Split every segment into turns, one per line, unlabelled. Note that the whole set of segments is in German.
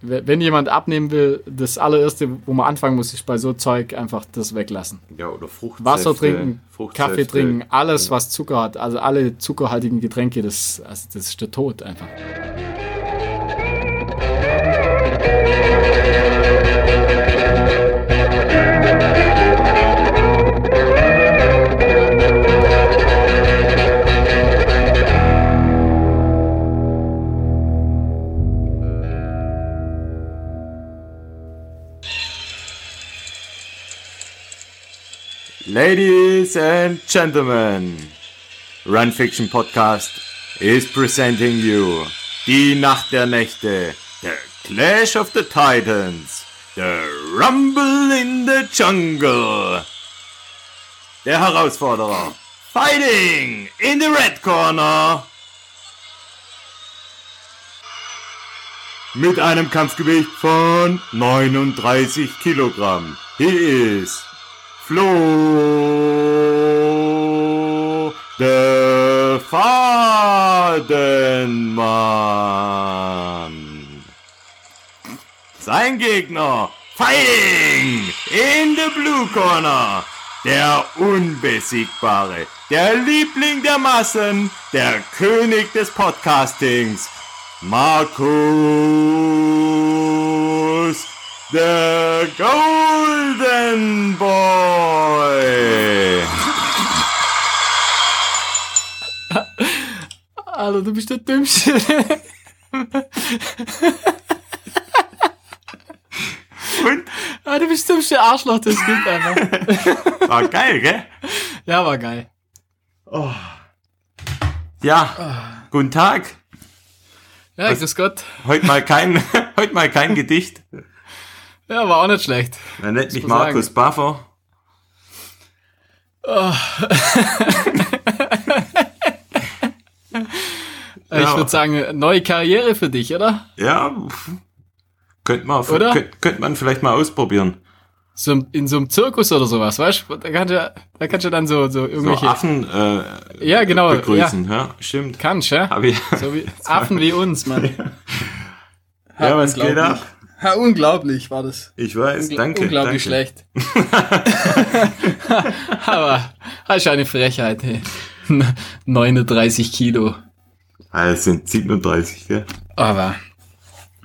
wenn jemand abnehmen will, das allererste, wo man anfangen muss, ist bei so Zeug einfach das weglassen.
Ja, oder Fruchtsäfte.
Wasser trinken,
Fruchtsäfte.
Kaffee trinken, alles, was Zucker hat, also alle zuckerhaltigen Getränke, das, also das ist der Tod einfach.
Ladies and gentlemen, Run Fiction Podcast is presenting you Die Nacht der Nächte, The Clash of the Titans, The Rumble in the Jungle. Der Herausforderer, Fighting in the Red Corner. Mit einem Kampfgewicht von 39 Kilogramm. He is Flo, der Fadenmann. Sein Gegner, Fighting in the Blue Corner, der Unbesiegbare, der Liebling der Massen, der König des Podcastings, Markus, der Golden Boy.
Alter, du bist der Dümmste.
Und?
ah, du bist das dümmste Arschloch, das gibt einfach.
War geil, gell?
Ja, war geil.
Ja, guten Tag.
Ja, grüß Gott.
Heute mal kein, heute mal kein Gedicht.
Ja, war auch nicht schlecht.
Man nennt mich Markus Buffer.
Ich
Ja.
würde sagen, neue Karriere für dich, oder?
Ja, könnte man,
Oder?
könnte, könnte man vielleicht mal ausprobieren.
So in so einem Zirkus oder sowas, weißt du? Da kannst du, da kannst du dann so, so
So
irgendwelche.
Affen äh,
ja, genau.
begrüßen, ja, stimmt.
Kannst, ja?
Hab ich.
So wie Affen wie uns, Mann.
ja, was geht ab?
Ja, unglaublich war das.
Ich weiß,
Ungl-
danke.
Unglaublich
danke.
schlecht. Aber das ist eine Frechheit, hey. 39 Kilo.
Ah, es sind 37, gell?
Aber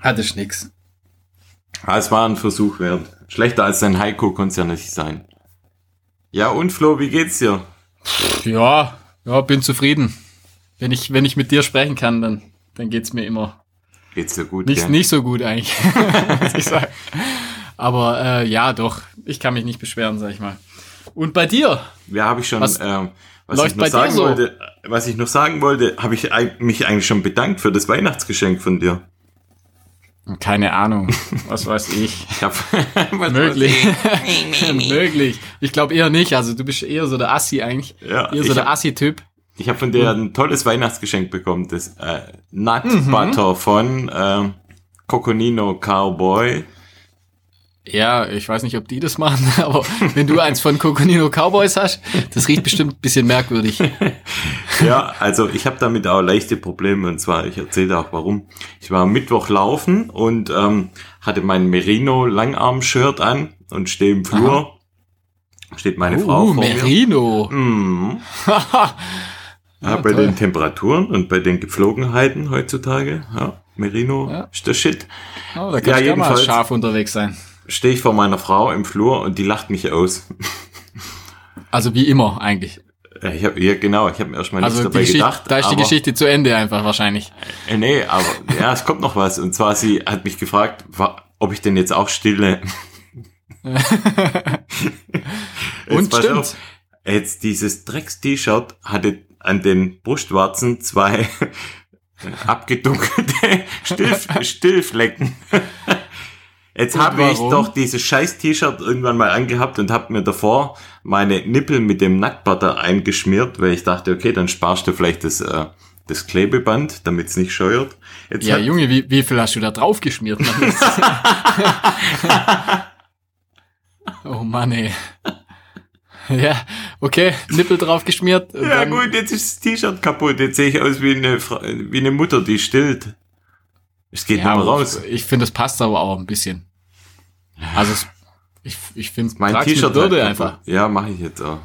hatte ich nix.
Ah, es war ein Versuch wert. Schlechter als dein Heiko konnte es ja nicht sein. Ja, und Flo, wie geht's dir?
Ja, ja, bin zufrieden. Wenn ich, wenn ich mit dir sprechen kann, dann, dann geht's mir immer
Geht's dir gut,
nicht,
gell?
nicht so gut eigentlich, muss ich sagen. Aber äh, ja, doch, ich kann mich nicht beschweren, sag ich mal. Und bei dir?
Ja, habe ich schon.
Was
ähm, was ich noch sagen
so?
wollte, was ich noch sagen wollte, habe ich mich eigentlich schon bedankt für das Weihnachtsgeschenk von dir.
Keine Ahnung, was weiß ich.
Ich hab,
Möglich. Möglich. Ich glaube eher nicht. Also du bist eher so der Assi eigentlich.
Ja,
eher so der Assi-Typ.
Ich habe von dir ein tolles Weihnachtsgeschenk bekommen, das äh, Nut Butter von ähm, Coconino Cowboy.
Ja, ich weiß nicht, ob die das machen, aber wenn du eins von Coconino Cowboys hast, das riecht bestimmt ein bisschen merkwürdig.
Ja, also ich habe damit auch leichte Probleme und zwar, ich erzähle auch warum. Ich war am Mittwoch laufen und ähm, hatte mein Merino Langarm-Shirt an und stehe im Flur. Steht meine Frau
Uh,
vor mir.
Merino.
Mhm. Ja, bei
toll.
den Temperaturen und bei den Gepflogenheiten heutzutage, ja, Merino
Ja.
ist der Shit.
Oh, da kannst
Ja,
ja mal
jedenfalls.
scharf unterwegs sein.
Stehe ich vor meiner Frau im Flur und die lacht mich aus.
Also wie immer eigentlich.
Ja, Ich hab, ja genau, ich habe mir erstmal
Also
nichts
die
dabei
Geschichte,
gedacht.
da ist die
aber-
Geschichte zu Ende einfach wahrscheinlich.
Äh, nee, aber ja, es kommt noch was. Und zwar, sie hat mich gefragt, ob ich denn jetzt auch stille. Jetzt
Und stimmt.
auf, Jetzt dieses Drecks-T-Shirt hatte an den Brustwarzen zwei abgedunkelte Stillf Stillflecken. Jetzt habe ich doch dieses scheiß T-Shirt irgendwann mal angehabt und habe mir davor meine Nippel mit dem Nacktbutter eingeschmiert, weil ich dachte, okay, dann sparst du vielleicht das, äh, das Klebeband, damit es nicht scheuert. Jetzt
Ja, Junge, wie, wie viel hast du da drauf geschmiert? Mann? oh Mann, ey. Ja, okay, Nippel drauf geschmiert.
Ja
dann-
gut, jetzt ist das T-Shirt kaputt. Jetzt sehe ich aus wie eine, wie eine Mutter, die stillt. Es geht
Ja, aber
raus.
Ich finde, es passt aber auch ein bisschen. Also es, ich, ich finde,
Mein T-Shirt
Würde einfach.
Ja, mache ich jetzt auch.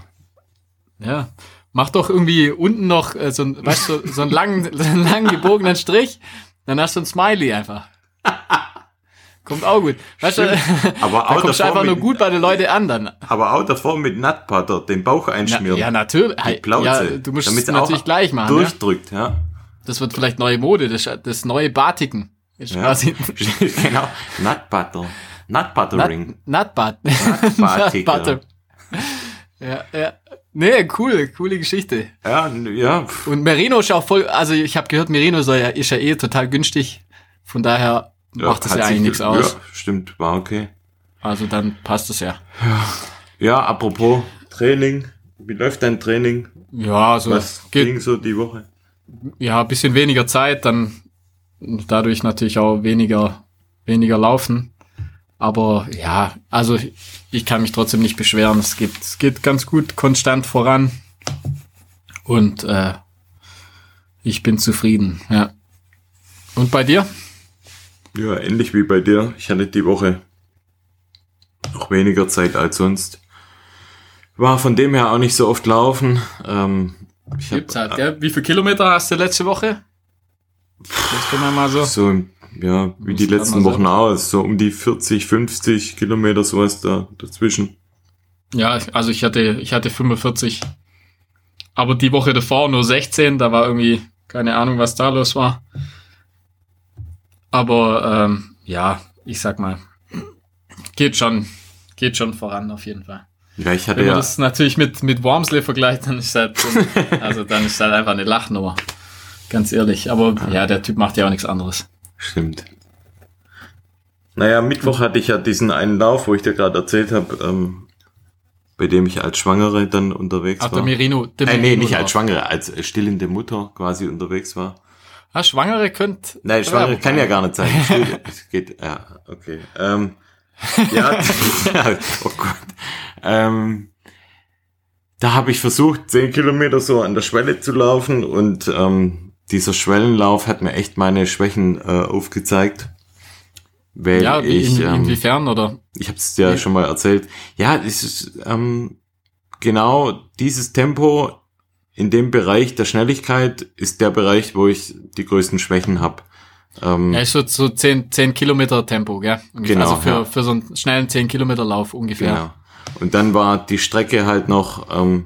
Ja. Mach doch irgendwie unten noch äh, so, ein, weißt du, so einen langen, so einen langen gebogenen Strich, dann hast du ein Smiley einfach. Kommt auch gut. Weißt du,
Aber auch
kommst einfach nur
mit-
gut bei den Leuten an dann.
Aber auch davor mit Nutbutter den Bauch
Ja,
einschmieren.
ja natürlich.
Die Plauze.
Ja, du musst es
Damit
natürlich
auch
gleich machen. Ja?
Durchdrückt, ja.
Das wird vielleicht neue Mode, das, das neue Batiken. Ist
Ja.
quasi
genau. Nutbutter. Nutbuttering.
Nutbutt.
Nutbatiker.
Nutbutter. Ja, ja. Nee, cool, coole Geschichte.
Ja, ja.
Und Merino ist auch voll, also ich habe gehört, Merino soll ja, ist ja eh total günstig. Von daher macht das ja eigentlich nichts aus.
Ja, stimmt, war okay.
Also dann passt es ja.
Ja, apropos Training. Wie läuft dein Training?
Ja, so
Was
geht
ging so die Woche?
ja ein bisschen weniger Zeit, dann dadurch natürlich auch weniger weniger laufen. Aber ja, also ich kann mich trotzdem nicht beschweren. Es geht, es geht ganz gut konstant voran. Und äh, ich bin zufrieden, ja. Und bei dir?
Ja, ähnlich wie bei dir. Ich hatte die Woche noch weniger Zeit als sonst. War von dem her auch nicht so oft laufen. Ähm, ich hab,
Gibt's halt, gell? Wie viele Kilometer hast du letzte Woche? Jetzt können wir mal so.
so, ja, wie die letzten Wochen aus. So um die 40, 50 Kilometer, sowas da dazwischen.
Ja, also ich hatte, ich hatte 45. Aber die Woche davor nur 16, da war irgendwie keine Ahnung, was da los war. Aber ähm, ja, ich sag mal, geht schon, geht schon voran auf jeden Fall.
Ja, ich hatte
Wenn man
ja,
das natürlich mit, mit Wormsley vergleicht, dann ist halt, also dann ist halt einfach eine Lachnummer. Ganz ehrlich. Aber ja, der Typ macht ja auch nichts anderes.
Stimmt. Naja, Mittwoch hatte ich ja diesen einen Lauf, wo ich dir gerade erzählt habe, ähm, bei dem ich als Schwangere dann unterwegs
Ach, der
war.
Merino. Der
äh, nee,
Merino
nicht als Schwangere, als äh, stillende Mutter quasi unterwegs war.
Ah, Schwangere könnt.
Nein, Schwangere kann ja gar nicht sein. Es geht, ja, okay. Ähm, ja, oh Gott. Ähm, da habe ich versucht, zehn Kilometer so an der Schwelle zu laufen und ähm, dieser Schwellenlauf hat mir echt meine Schwächen äh, aufgezeigt. Weil
Ja, wie,
ich,
in,
ähm,
inwiefern oder?
ich habe es dir
Ja.
schon mal erzählt. Ja, es ist ähm, genau dieses Tempo in dem Bereich der Schnelligkeit ist der Bereich, wo ich die größten Schwächen habe. Ähm,
Ja, ist so, so 10, 10 Kilometer Tempo, gell? Ungefähr.
Genau,
Also für,
ja.
für so einen schnellen 10 Kilometer Lauf ungefähr.
Genau. Und dann war die Strecke halt noch, ähm,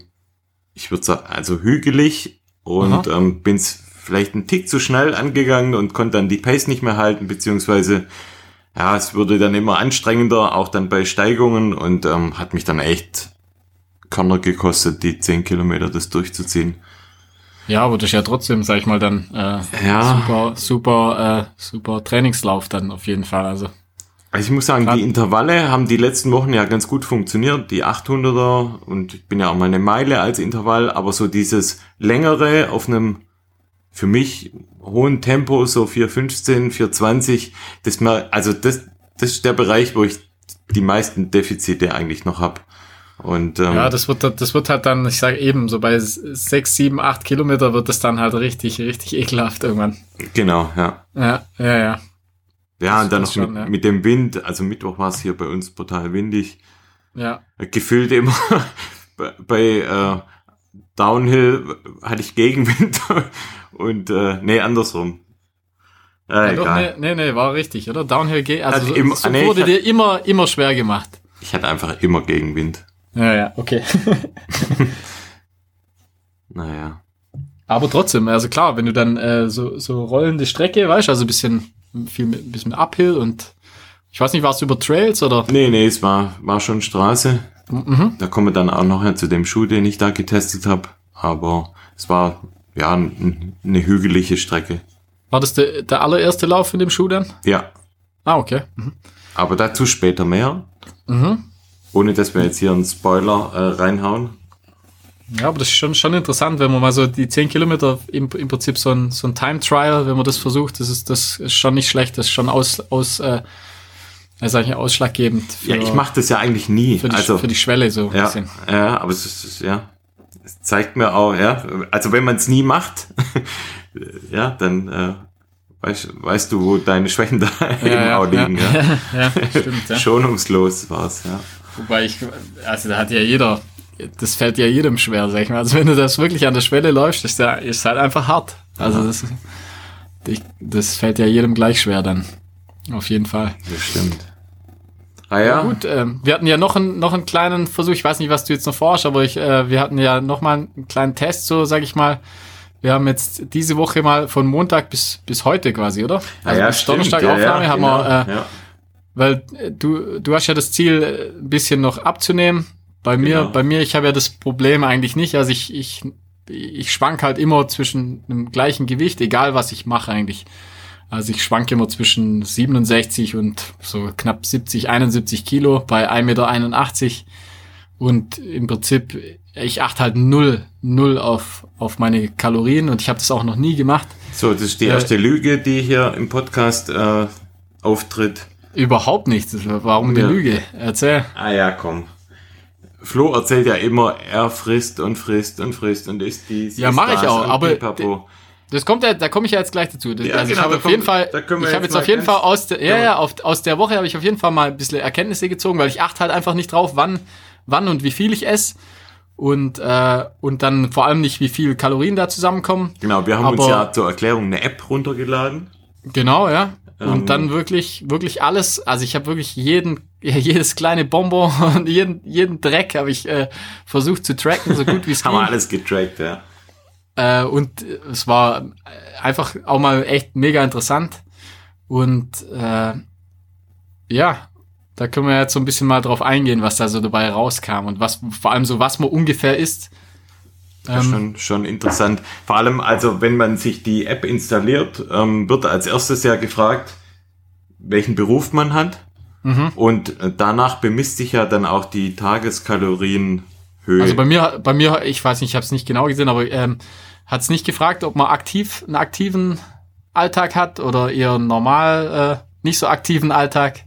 ich würde sagen, also hügelig und ähm, bin's vielleicht einen Tick zu schnell angegangen und konnte dann die Pace nicht mehr halten, beziehungsweise ja, es wurde dann immer anstrengender, auch dann bei Steigungen und ähm, hat mich dann echt Körner gekostet, die 10 Kilometer das durchzuziehen.
Ja, aber das ist ja trotzdem, sag ich mal, dann äh,
Ja.
super, super, äh, super Trainingslauf dann auf jeden Fall. Also
Also ich muss sagen, die Intervalle haben die letzten Wochen ja ganz gut funktioniert. Die 800er und ich bin ja auch mal eine Meile als Intervall, aber so dieses längere auf einem für mich hohen Tempo, so 415, 420, das mal, also das, das ist der Bereich, wo ich die meisten Defizite eigentlich noch hab. Und ähm,
ja, das wird, das wird halt dann, ich sage eben, so bei 6, 7, 8 Kilometer wird das dann halt richtig, richtig ekelhaft irgendwann.
genau, ja.
Ja, ja, ja.
Ja, und dann noch
Das schon,
mit,
ja.
mit dem Wind, also Mittwoch war es hier bei uns brutal windig.
Ja,
gefühlt immer bei, bei äh, Downhill hatte ich Gegenwind und äh, nee, andersrum. Äh,
ja doch,
egal.
nee, nee, nee, war richtig, oder? Downhill geht, also so,
im-
so
nee,
wurde dir immer, immer schwer gemacht.
Ich hatte einfach immer Gegenwind.
Ja, ja, okay.
Naja.
Aber trotzdem, also klar, wenn du dann äh, so, so rollende Strecke, weißt also ein bisschen, viel, mit- ein bisschen Uphill und ich weiß nicht, warst du über Trails oder?
Nee, nee, es war, war schon Straße.
Mhm.
Da kommen wir dann auch noch zu dem Schuh, den ich da getestet habe. Aber es war ja eine hügelige Strecke.
War das der, der allererste Lauf in dem Schuh dann?
Ja,
Ah, okay. Mhm.
aber dazu später mehr.
Mhm.
Ohne dass wir jetzt hier einen Spoiler äh, reinhauen.
Ja, aber das ist schon, schon interessant, wenn man mal so die 10 Kilometer im, im Prinzip so ein, so ein Time Trial, wenn man das versucht, das ist, das ist schon nicht schlecht, das ist schon aus, aus äh, äh, sag ich, ausschlaggebend für,
Ja, ich mache das ja eigentlich nie.
für, die,
also
für die Schwelle so ein
Ja,
bisschen.
ja, aber es ist, ja, es zeigt mir auch, ja, also wenn man es nie macht, ja, dann äh, weißt, weißt du, wo deine Schwächen da
Ja,
eben
ja,
auch liegen.
ja.
Ja.
ja, stimmt. Ja.
Schonungslos war's, ja.
Wobei ich, also da hat ja jeder, das fällt ja jedem schwer, sag ich mal. Also wenn du das wirklich an der Schwelle läufst, ist ja, ist halt einfach hart. Also das, das fällt ja jedem gleich schwer dann. Auf jeden Fall.
Das stimmt. Ah ja,
Gut, ähm, wir hatten ja noch einen, noch einen kleinen Versuch, ich weiß nicht, was du jetzt noch forschst, aber ich, äh, wir hatten ja noch mal einen kleinen Test, so sag ich mal. Wir haben jetzt diese Woche mal von Montag bis, bis heute quasi, oder?
ah, ja
bis
stimmt.
Donnerstag
ja,
Aufnahme
ja,
haben
genau.
wir, äh. Weil äh, du, du hast ja das Ziel, äh, ein bisschen noch abzunehmen. Bei mir,
Genau.
bei mir, ich habe ja das Problem eigentlich nicht. Also ich, ich, ich schwank halt immer zwischen einem gleichen Gewicht, egal was ich mache eigentlich. Also ich schwanke immer zwischen 67 und so knapp 70, 71 Kilo bei 1,81 Meter. Und im Prinzip, ich achte halt null, null auf, auf meine Kalorien und ich habe das auch noch nie gemacht.
So, das ist die
Äh,
erste Lüge, die hier im Podcast äh, auftritt.
Überhaupt nicht. Warum die
Ja.
Lüge? Erzähl.
Ah ja, komm. Flo erzählt ja immer, er frisst und frisst und frisst und isst dies.
Ja,
isst
mach ich auch, aber
pipapo.
Das kommt ja, da komme ich ja jetzt gleich dazu. Das,
Ja,
also
genau,
ich habe auf jeden Fall, ich habe
jetzt
auf jeden Fall aus der, ja,
Ja.
ja, auf, aus der Woche habe ich auf jeden Fall mal ein bisschen Erkenntnisse gezogen, weil ich achte halt einfach nicht drauf, wann, wann und wie viel ich esse. Und, äh, und dann vor allem nicht, wie viel Kalorien da zusammenkommen.
Genau, wir haben uns
aber-
ja zur Erklärung eine App runtergeladen.
Genau, ja.
Ähm.
Und dann wirklich, wirklich alles, also ich habe wirklich jeden, jedes kleine Bonbon und jeden, jeden Dreck habe ich äh, versucht zu tracken, so gut wie es
Haben wir
ging.
alles getrackt, ja.
Äh, und es war einfach auch mal echt mega interessant. Und äh, ja, da können wir jetzt so ein bisschen mal drauf eingehen, was da so dabei rauskam und was vor allem so, was man ungefähr isst.
Ja,
Ähm,
schon, schon interessant. Vor allem, also wenn man sich die App installiert, ähm, wird als erstes ja gefragt, welchen Beruf man hat.
Mhm.
Und äh, danach bemisst sich ja dann auch die Tageskalorienhöhe.
Also bei mir, bei mir, ich weiß nicht, ich habe es nicht genau gesehen, aber ähm, hat es nicht gefragt, ob man aktiv einen aktiven Alltag hat oder eher normal äh, nicht so aktiven Alltag,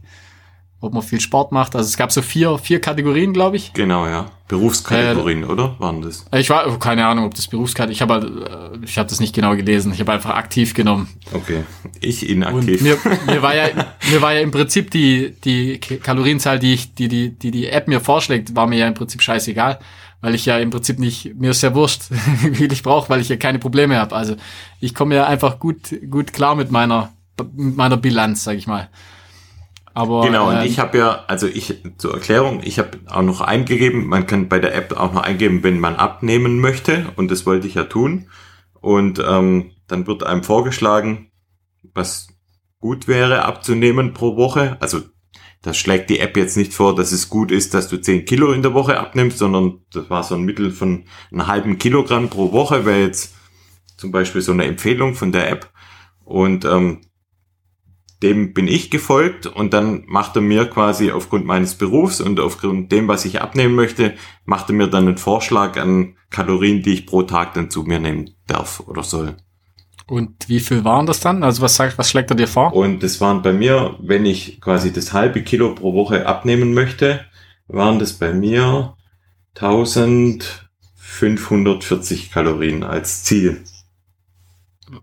ob man viel Sport macht. Also es gab so vier, vier Kategorien, glaube ich.
genau, ja. Berufskategorien, oder? Waren das?
Äh, Ich war keine Ahnung, ob das Berufskarte. Ich habe halt, äh, ich habe das nicht genau gelesen. Ich habe einfach aktiv genommen.
Okay. Ich
Und
inaktiv.
mir, mir war ja mir war ja im Prinzip die die Kalorienzahl, die ich die die die die App mir vorschlägt, war mir ja im Prinzip scheißegal, weil ich ja im Prinzip nicht mir ist ja wurscht, wie viel ich brauche, weil ich ja keine Probleme habe. Also ich komme ja einfach gut gut klar mit meiner mit meiner Bilanz, sag ich mal. Aber
Genau, und
ähm,
ich habe ja, also ich zur Erklärung, ich habe auch noch eingegeben, man kann bei der App auch noch eingeben, wenn man abnehmen möchte, und das wollte ich ja tun. Und ähm, dann wird einem vorgeschlagen, was gut wäre abzunehmen pro Woche. Also das schlägt die App jetzt nicht vor, dass es gut ist, dass du 10 Kilo in der Woche abnimmst, sondern das war so ein Mittel von einem halben Kilogramm pro Woche, wäre jetzt zum Beispiel so eine Empfehlung von der App. Und ähm, dem bin ich gefolgt und dann macht er mir quasi aufgrund meines Berufs und aufgrund dem, was ich abnehmen möchte, macht er mir dann einen Vorschlag an Kalorien, die ich pro Tag dann zu mir nehmen darf oder soll.
und wie viel waren das dann? Also was sagt was schlägt er dir vor?
Und das waren bei mir, wenn ich quasi das halbe Kilo pro Woche abnehmen möchte, waren das bei mir 1540 Kalorien als Ziel.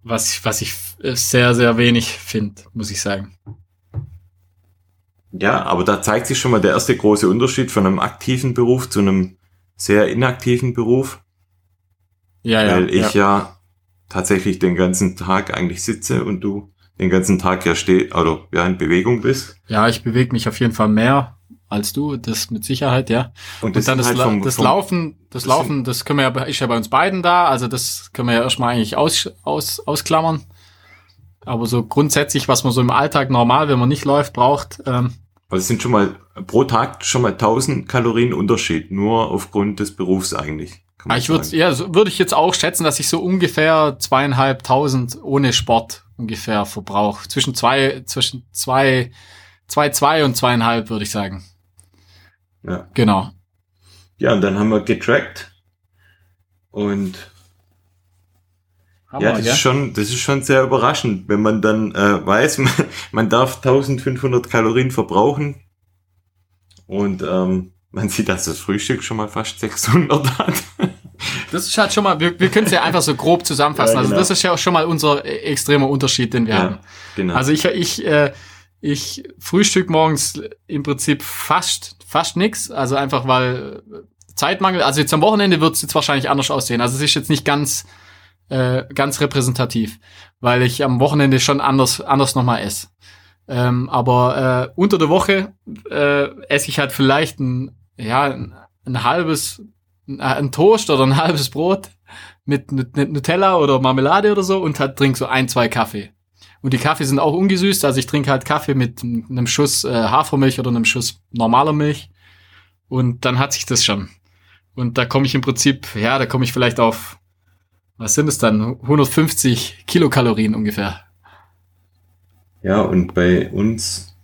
Was ich was ich sehr sehr wenig finde, muss ich sagen.
Ja, aber da zeigt sich schon mal der erste große Unterschied von einem aktiven Beruf zu einem sehr inaktiven Beruf.
Ja, ja.
weil ich
ja.
ja. tatsächlich den ganzen Tag eigentlich sitze und du den ganzen Tag ja steh oder ja in Bewegung bist.
Ja, ich bewege mich auf jeden Fall mehr als du, das mit Sicherheit, ja. Und, dann
sind
das,
halt vom-
das
vom-
Laufen, das,
das
Laufen, das können wir ja, ist ja bei uns beiden da, also das können wir ja erstmal eigentlich aus, aus, ausklammern. Aber so grundsätzlich, was man so im Alltag normal, wenn man nicht läuft, braucht, ähm,
Also es sind schon mal pro Tag schon mal 1000 Kalorien Unterschied, nur aufgrund des Berufs eigentlich. man
ich würde, ja, so würde ich jetzt auch schätzen, dass ich so ungefähr zweieinhalbtausend ohne Sport ungefähr verbrauche. Zwischen zwei, zwischen zwei, zwei, zwei und zweieinhalb, würde ich sagen.
Ja.
Genau.
ja, und dann haben wir getrackt und
Hammer,
ja, das
gell?
ist schon, das ist schon sehr überraschend, wenn man dann äh, weiß, man, man darf 1500 Kalorien verbrauchen und ähm, man sieht, dass das Frühstück schon mal fast 600 hat.
Das ist halt schon mal, wir, wir können es ja einfach so grob zusammenfassen.
Ja, genau.
Also das ist ja auch schon mal unser äh, extremer Unterschied, den wir
Ja,
haben.
genau.
Also ich, ich, äh, ich frühstück morgens im Prinzip fast, fast nix. Also einfach weil Zeitmangel, also jetzt am Wochenende wird es jetzt wahrscheinlich anders aussehen. Also es ist jetzt nicht ganz, äh, ganz repräsentativ, weil ich am Wochenende schon anders, anders nochmal esse. Ähm, aber äh, unter der Woche äh, esse ich halt vielleicht ein, ja, ein, ein halbes, ein, ein Toast oder ein halbes Brot mit, mit, mit Nutella oder Marmelade oder so und halt trink so ein, zwei Kaffee. Und die Kaffee sind auch ungesüßt, also ich trinke halt Kaffee mit einem Schuss äh, Hafermilch oder einem Schuss normaler Milch. Und dann hat sich das schon. Und da komme ich im Prinzip, ja, da komme ich vielleicht auf, was sind es dann? 150 Kilokalorien ungefähr.
Ja, und bei uns,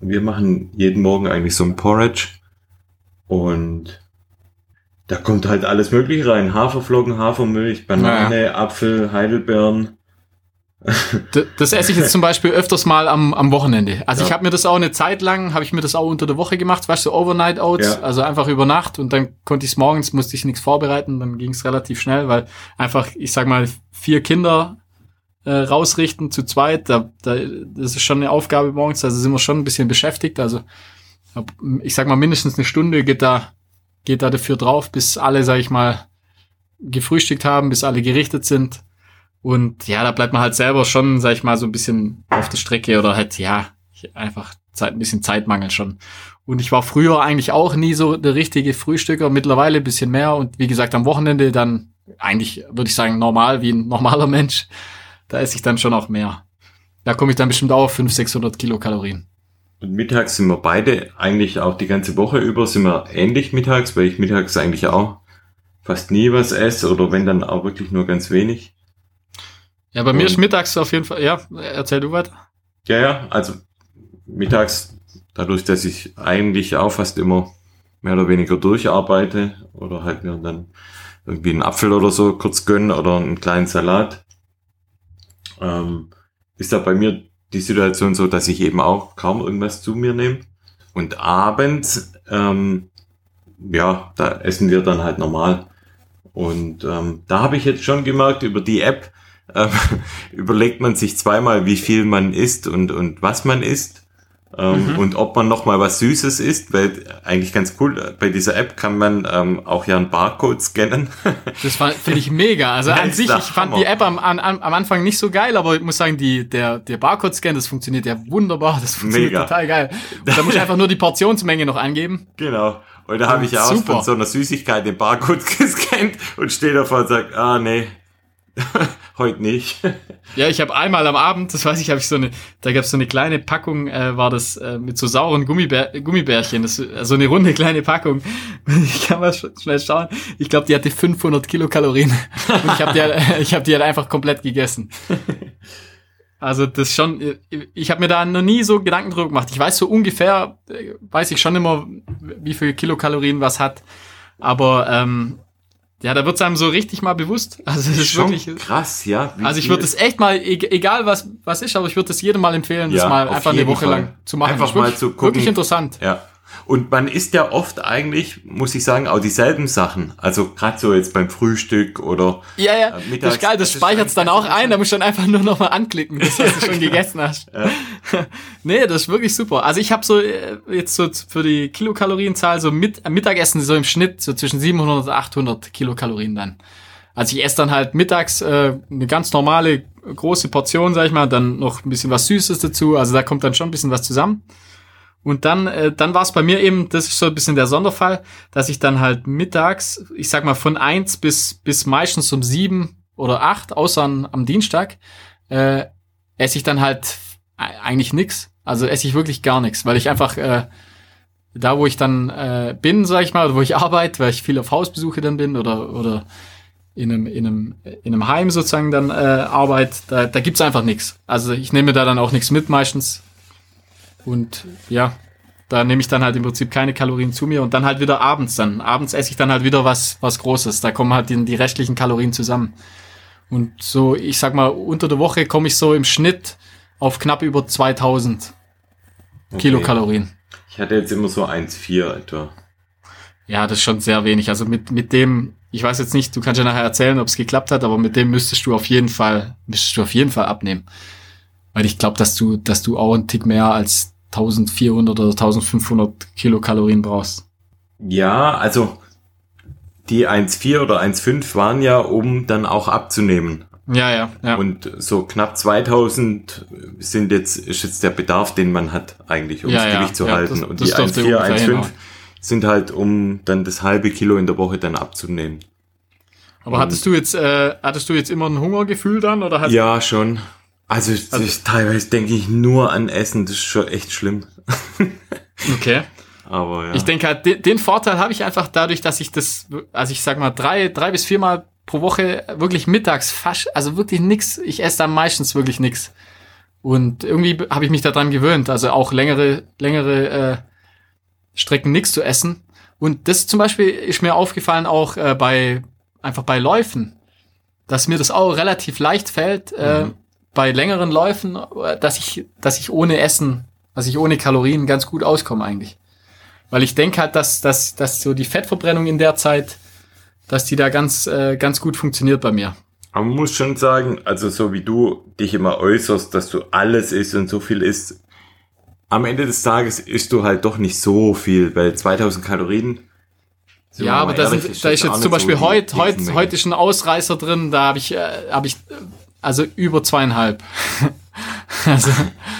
wir machen jeden Morgen eigentlich so ein Porridge und da kommt halt alles Mögliche rein. Haferflocken, Hafermilch, Banane, Apfel, Heidelbeeren.
Das esse ich jetzt zum Beispiel öfters mal am, am Wochenende. Also
Ja.
ich habe mir das auch eine Zeit lang, habe ich mir das auch unter der Woche gemacht, weißt du, Overnight Oats,
Ja.
also einfach über Nacht und dann konnte ich es morgens, musste ich nichts vorbereiten, dann ging es relativ schnell, weil einfach, ich sag mal, vier Kinder äh, rausrichten zu zweit, da, da, das ist schon eine Aufgabe morgens, also sind wir schon ein bisschen beschäftigt, also ich sag mal, mindestens eine Stunde geht da, geht da dafür drauf, bis alle, sag ich mal, gefrühstückt haben, bis alle gerichtet sind. Und ja, da bleibt man halt selber schon, sag ich mal, so ein bisschen auf der Strecke oder halt, ja, einfach Zeit, ein bisschen Zeitmangel schon. Und ich war früher eigentlich auch nie so der richtige Frühstücker, mittlerweile ein bisschen mehr. Und wie gesagt, am Wochenende dann eigentlich, würde ich sagen, normal, wie ein normaler Mensch. Da esse ich dann schon auch mehr. Da komme ich dann bestimmt auch auf 500, 600 Kilokalorien.
Und mittags sind wir beide eigentlich auch die ganze Woche über sind wir ähnlich mittags, weil ich mittags eigentlich auch fast nie was esse oder wenn dann auch wirklich nur ganz wenig.
Ja, bei mir ist mittags auf jeden Fall, ja, erzähl du weiter.
Ja, ja, also mittags, dadurch, dass ich eigentlich auch fast immer mehr oder weniger durcharbeite oder halt mir dann irgendwie einen Apfel oder so kurz gönnen oder einen kleinen Salat, ähm, ist da bei mir die Situation so, dass ich eben auch kaum irgendwas zu mir nehme. Und abends, ähm, ja, da essen wir dann halt normal. Und ähm, da habe ich jetzt schon gemerkt, über die App ähm, überlegt man sich zweimal, wie viel man isst und, und was man isst. Ähm,
Mhm.
Und ob man noch mal was Süßes isst, weil eigentlich ganz cool, bei dieser App kann man ähm, auch ja einen Barcode scannen.
Das finde ich mega. Also an sich, ich fand
Hammer.
die App am, an, am Anfang nicht so geil, aber ich muss sagen, die, der, der Barcode-Scan, das funktioniert ja wunderbar. Das funktioniert
Mega.
total geil. Da muss ich einfach nur die Portionsmenge noch angeben.
genau. Und da habe ich ja auch von so einer Süßigkeit den Barcode gescannt und stehe davor und sage, ah nee, heute nicht.
Ja, ich habe einmal am Abend, das weiß ich, habe ich so eine, da gab es so eine kleine Packung, äh, war das äh, mit so sauren Gummibär, Gummibärchen, das, äh, so eine runde kleine Packung. Ich kann mal sch schnell schauen. Ich glaube, die hatte 500 Kilokalorien und ich habe die, halt- ich habe die halt einfach komplett gegessen. Also das schon, äh, ich habe mir da noch nie so Gedanken drüber gemacht. Ich weiß so ungefähr, äh, weiß ich schon immer, wie viel Kilokalorien was hat, aber ähm, ja, da wird's einem so richtig mal bewusst. Also es ist
Schon
wirklich,
krass, ja.
also ich würde es echt mal, e- egal was was ist, aber ich würde es jedem mal empfehlen, das
Ja,
mal
auf
einfach eine Woche
Fall.
lang zu machen.
Einfach mal zu gucken.
Wirklich interessant.
Ja. Und man isst ja oft eigentlich, muss ich sagen, auch dieselben Sachen. Also gerade so jetzt beim Frühstück oder
Ja, ja,
Äh,
das
mittags-
ist geil, das
das ist
speichert's dann auch ein, da musst du dann einfach nur noch mal anklicken, das, was du schon gegessen hast.
Ja.
nee, das ist wirklich super. Also ich habe so äh, jetzt so für die Kilokalorienzahl so mit, äh, Mittagessen so im Schnitt so zwischen 700 und 800 Kilokalorien dann. Also ich esse dann halt mittags äh, eine ganz normale große Portion, sag ich mal, dann noch ein bisschen was Süßes dazu. Also da kommt dann schon ein bisschen was zusammen. Und dann, äh, dann war es bei mir eben, das ist so ein bisschen der Sonderfall, dass ich dann halt mittags, ich sag mal von eins bis, bis meistens um sieben oder acht, außer an, am Dienstag, äh, esse ich dann halt eigentlich nix. Also esse ich wirklich gar nichts, weil ich einfach äh, da, wo ich dann äh, bin, sag ich mal, oder wo ich arbeite, weil ich viel auf Hausbesuche dann bin oder, oder in einem, in einem, in einem Heim sozusagen dann äh, arbeite, da, da gibt's einfach nichts. Also ich nehme da dann auch nichts mit meistens. Und ja, da nehme ich dann halt im Prinzip keine Kalorien zu mir und dann halt wieder abends dann. Abends esse ich dann halt wieder was, was Großes. Da kommen halt die, die restlichen Kalorien zusammen. Und so, ich sag mal, unter der Woche komme ich so im Schnitt auf knapp über 2000
Okay.
Kilokalorien.
Ich hatte jetzt immer so 1,4 etwa.
Ja, das ist schon sehr wenig. Also mit, mit dem, ich weiß jetzt nicht, du kannst ja nachher erzählen, ob es geklappt hat, aber mit dem müsstest du auf jeden Fall, müsstest du auf jeden Fall abnehmen. Weil ich glaube, dass du, dass du auch einen Tick mehr als 1400 oder 1500 Kilokalorien brauchst.
Ja, also die 1,4 oder 1,5 waren ja, um dann auch abzunehmen.
Ja, ja, ja.
Und so knapp 2000 sind jetzt, ist jetzt der Bedarf, den man hat, eigentlich, um
Ja,
das
ja,
Gewicht zu
ja,
halten.
das-
Und
das
die
dürfte
1,4,
ungefähr
1,5
hinhauen.
sind halt, um dann das halbe Kilo in der Woche dann abzunehmen.
aber hattest du jetzt, äh, hattest du jetzt immer ein Hungergefühl dann oder hast
Ja, schon. Also, das ist, teilweise denke ich nur an Essen, das ist schon echt schlimm.
Okay.
Aber ja.
Ich denke halt, den, den Vorteil habe ich einfach dadurch, dass ich das, also ich sag mal, drei, drei bis viermal pro Woche wirklich mittags fast, also wirklich nix. Ich esse dann meistens wirklich nix. Und irgendwie habe ich mich daran gewöhnt, also auch längere, längere äh, Strecken nix zu essen. Und das zum Beispiel ist mir aufgefallen auch äh, bei einfach bei Läufen, dass mir das auch relativ leicht fällt, äh, bei längeren Läufen, äh, dass ich, dass ich ohne Essen, dass ich ohne Kalorien ganz gut auskomme eigentlich. Weil ich denke halt, dass, dass, dass so die Fettverbrennung in der Zeit, dass die da ganz, äh, ganz gut funktioniert bei mir.
Aber man muss schon sagen, also so wie du dich immer äußerst, dass du alles isst und so viel isst, am Ende des Tages isst du halt doch nicht so viel, weil 2000 Kalorien.
ja, aber da,
ehrlich,
sind, da ist
auch
jetzt zum Beispiel
so
heute, heute, heute ist ein Ausreißer drin, da habe ich, äh, habe ich, also über zweieinhalb. also,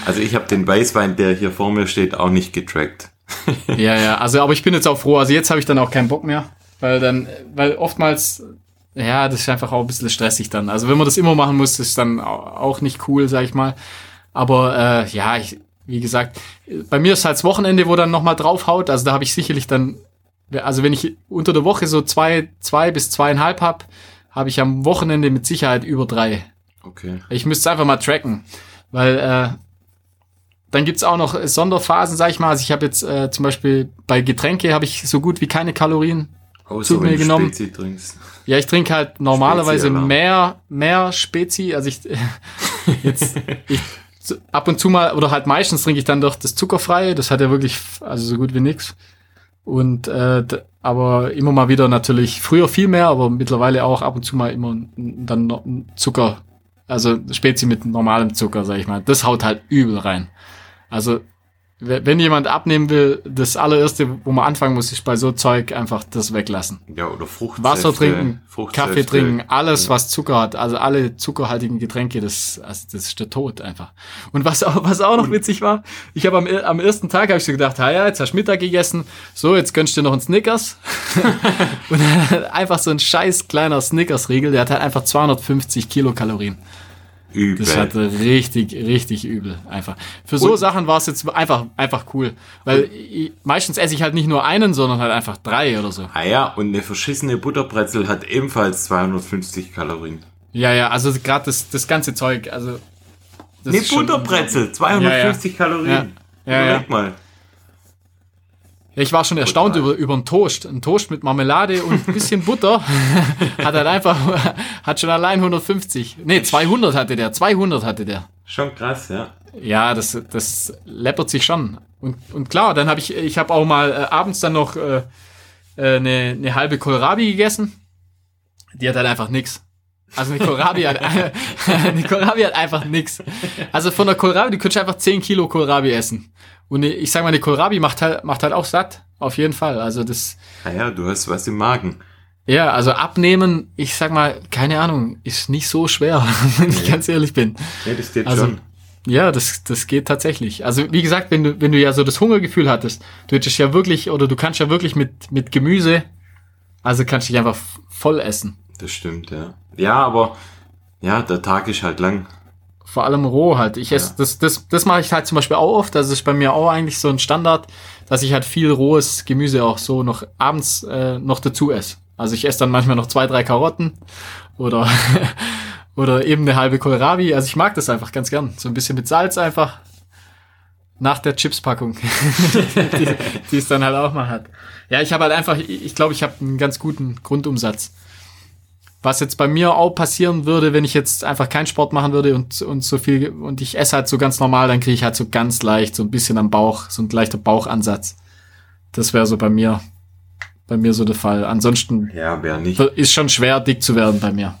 Also ich habe den Weißwein, der hier vor mir steht, auch nicht getrackt.
ja, ja, also, aber ich bin jetzt auch froh. Also jetzt habe ich dann auch keinen Bock mehr, weil dann, weil oftmals, ja, das ist einfach auch ein bisschen stressig dann. Also wenn man das immer machen muss, ist dann au- auch nicht cool, sag ich mal. Aber äh, ja, ich, wie gesagt, bei mir ist halt das Wochenende, wo dann nochmal draufhaut. Also da habe ich sicherlich dann, also wenn ich unter der Woche so zwei, zwei bis zweieinhalb hab, habe ich am Wochenende mit Sicherheit über drei.
Okay.
Ich müsste es einfach mal tracken, weil äh, dann gibt's auch noch Sonderphasen, sag ich mal. Also ich habe jetzt äh, zum Beispiel bei Getränke habe ich so gut wie keine Kalorien.
Außer
Zu
wenn
mir genommen.
Spezi trinkst.
Ja, ich trinke halt normalerweise mehr, mehr Spezi. Also ich jetzt ich, ab und zu mal oder halt meistens trinke ich dann doch das zuckerfreie. Das hat ja wirklich also so gut wie nix. Und äh, aber immer mal wieder natürlich früher viel mehr, aber mittlerweile auch ab und zu mal immer dann noch Zucker, also Spezi mit normalem Zucker, sag ich mal. Das haut halt übel rein. Also wenn jemand abnehmen will, das allererste, wo man anfangen muss, ist bei so Zeug einfach das weglassen.
Ja, oder Fruchtsäfte.
Wasser trinken. Kaffee trinken, alles was Zucker hat, also alle zuckerhaltigen Getränke, das, also das ist der Tod einfach. Und was auch, was auch noch witzig war, ich habe am, am ersten Tag habe ich so gedacht, ah ja, jetzt hast du Mittag gegessen, so jetzt gönnst du dir noch einen Snickers und dann einfach so ein scheiß kleiner Snickers-Riegel, der hat halt einfach 250 Kilokalorien.
Übel.
Das hat richtig, richtig übel einfach. Für so
Und-
Sachen war es jetzt einfach, einfach cool, weil ich, meistens esse ich halt nicht nur einen, sondern halt einfach drei oder so.
Ah ja, und eine verschissene Butterbrezel hat ebenfalls 250 Kalorien.
Ja, ja, also gerade das, das ganze Zeug, also. Das
Eine Butterbrezel, 250 Kalorien.
Ja, ja,
Überleg mal.
Ja, ich war schon erstaunt über, über einen Toast. Ein Toast mit Marmelade und ein bisschen Butter hat halt einfach, hat schon allein 150. Nee, 200 hatte der, 200 hatte der.
Schon krass, ja.
Ja, das, das läppert sich schon. Und, und klar, dann habe ich, ich habe auch mal äh, abends dann noch äh, äh, eine, eine halbe Kohlrabi gegessen. Die hat halt einfach nix. Also eine Kohlrabi hat, eine Kohlrabi hat einfach nix. Also von der Kohlrabi, du könntest einfach 10 Kilo Kohlrabi essen. Und ich sag mal, eine Kohlrabi macht halt, macht halt auch satt. Auf jeden Fall. Also das,
Ah ja, du hast was im Magen.
ja, also abnehmen, ich sag mal, keine Ahnung, ist nicht so schwer, wenn ich ganz ehrlich bin.
Ja, das geht
Also,
schon.
ja, das, das geht tatsächlich. Also, wie gesagt, wenn du, wenn du ja so das Hungergefühl hattest, du hättest ja wirklich, oder du kannst ja wirklich mit, mit Gemüse, also kannst du dich einfach voll essen.
Das stimmt, ja. Ja, aber ja, der Tag ist halt lang.
Vor allem roh halt. Ich esse, das, das, das mache ich halt zum Beispiel auch oft. Das ist bei mir auch eigentlich so ein Standard, dass ich halt viel rohes Gemüse auch so noch abends äh, noch dazu esse. Also ich esse dann manchmal noch zwei, drei Karotten oder, oder eben eine halbe Kohlrabi. Also ich mag das einfach ganz gern. So ein bisschen mit Salz einfach. Nach der Chipspackung, die, die es dann halt auch mal hat. Ja, ich habe halt einfach, ich glaube, ich habe einen ganz guten Grundumsatz. Was jetzt bei mir auch passieren würde, wenn ich jetzt einfach keinen Sport machen würde und, und so viel, und ich esse halt so ganz normal, dann kriege ich halt so ganz leicht so ein bisschen am Bauch, so ein leichter Bauchansatz. Das wäre so bei mir bei mir so der Fall. Ansonsten
Ja, nicht.
ist schon schwer, dick zu werden bei mir.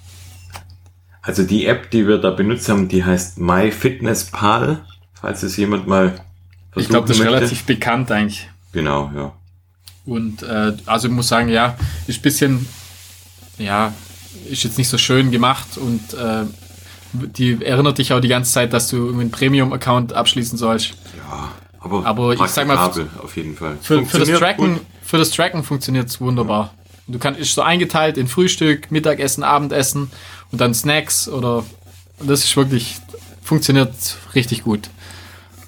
Also die App, die wir da benutzt haben, die heißt MyFitnessPal, falls es jemand mal versuchen
Ich glaube, das ist
möchte.
relativ bekannt eigentlich.
Genau, ja.
Und äh, also ich muss sagen, ja, ist bisschen, ja, ist jetzt nicht so schön gemacht und äh, die erinnert dich auch die ganze Zeit, dass du irgendwie einen Premium-Account abschließen sollst.
Ja, aber,
Aber ich sag mal,
auf jeden Fall.
Für, für, das Tracken,
gut.
für das Tracken funktioniert es wunderbar. Du kannst ist so eingeteilt in Frühstück, Mittagessen, Abendessen und dann Snacks oder das ist wirklich funktioniert richtig gut.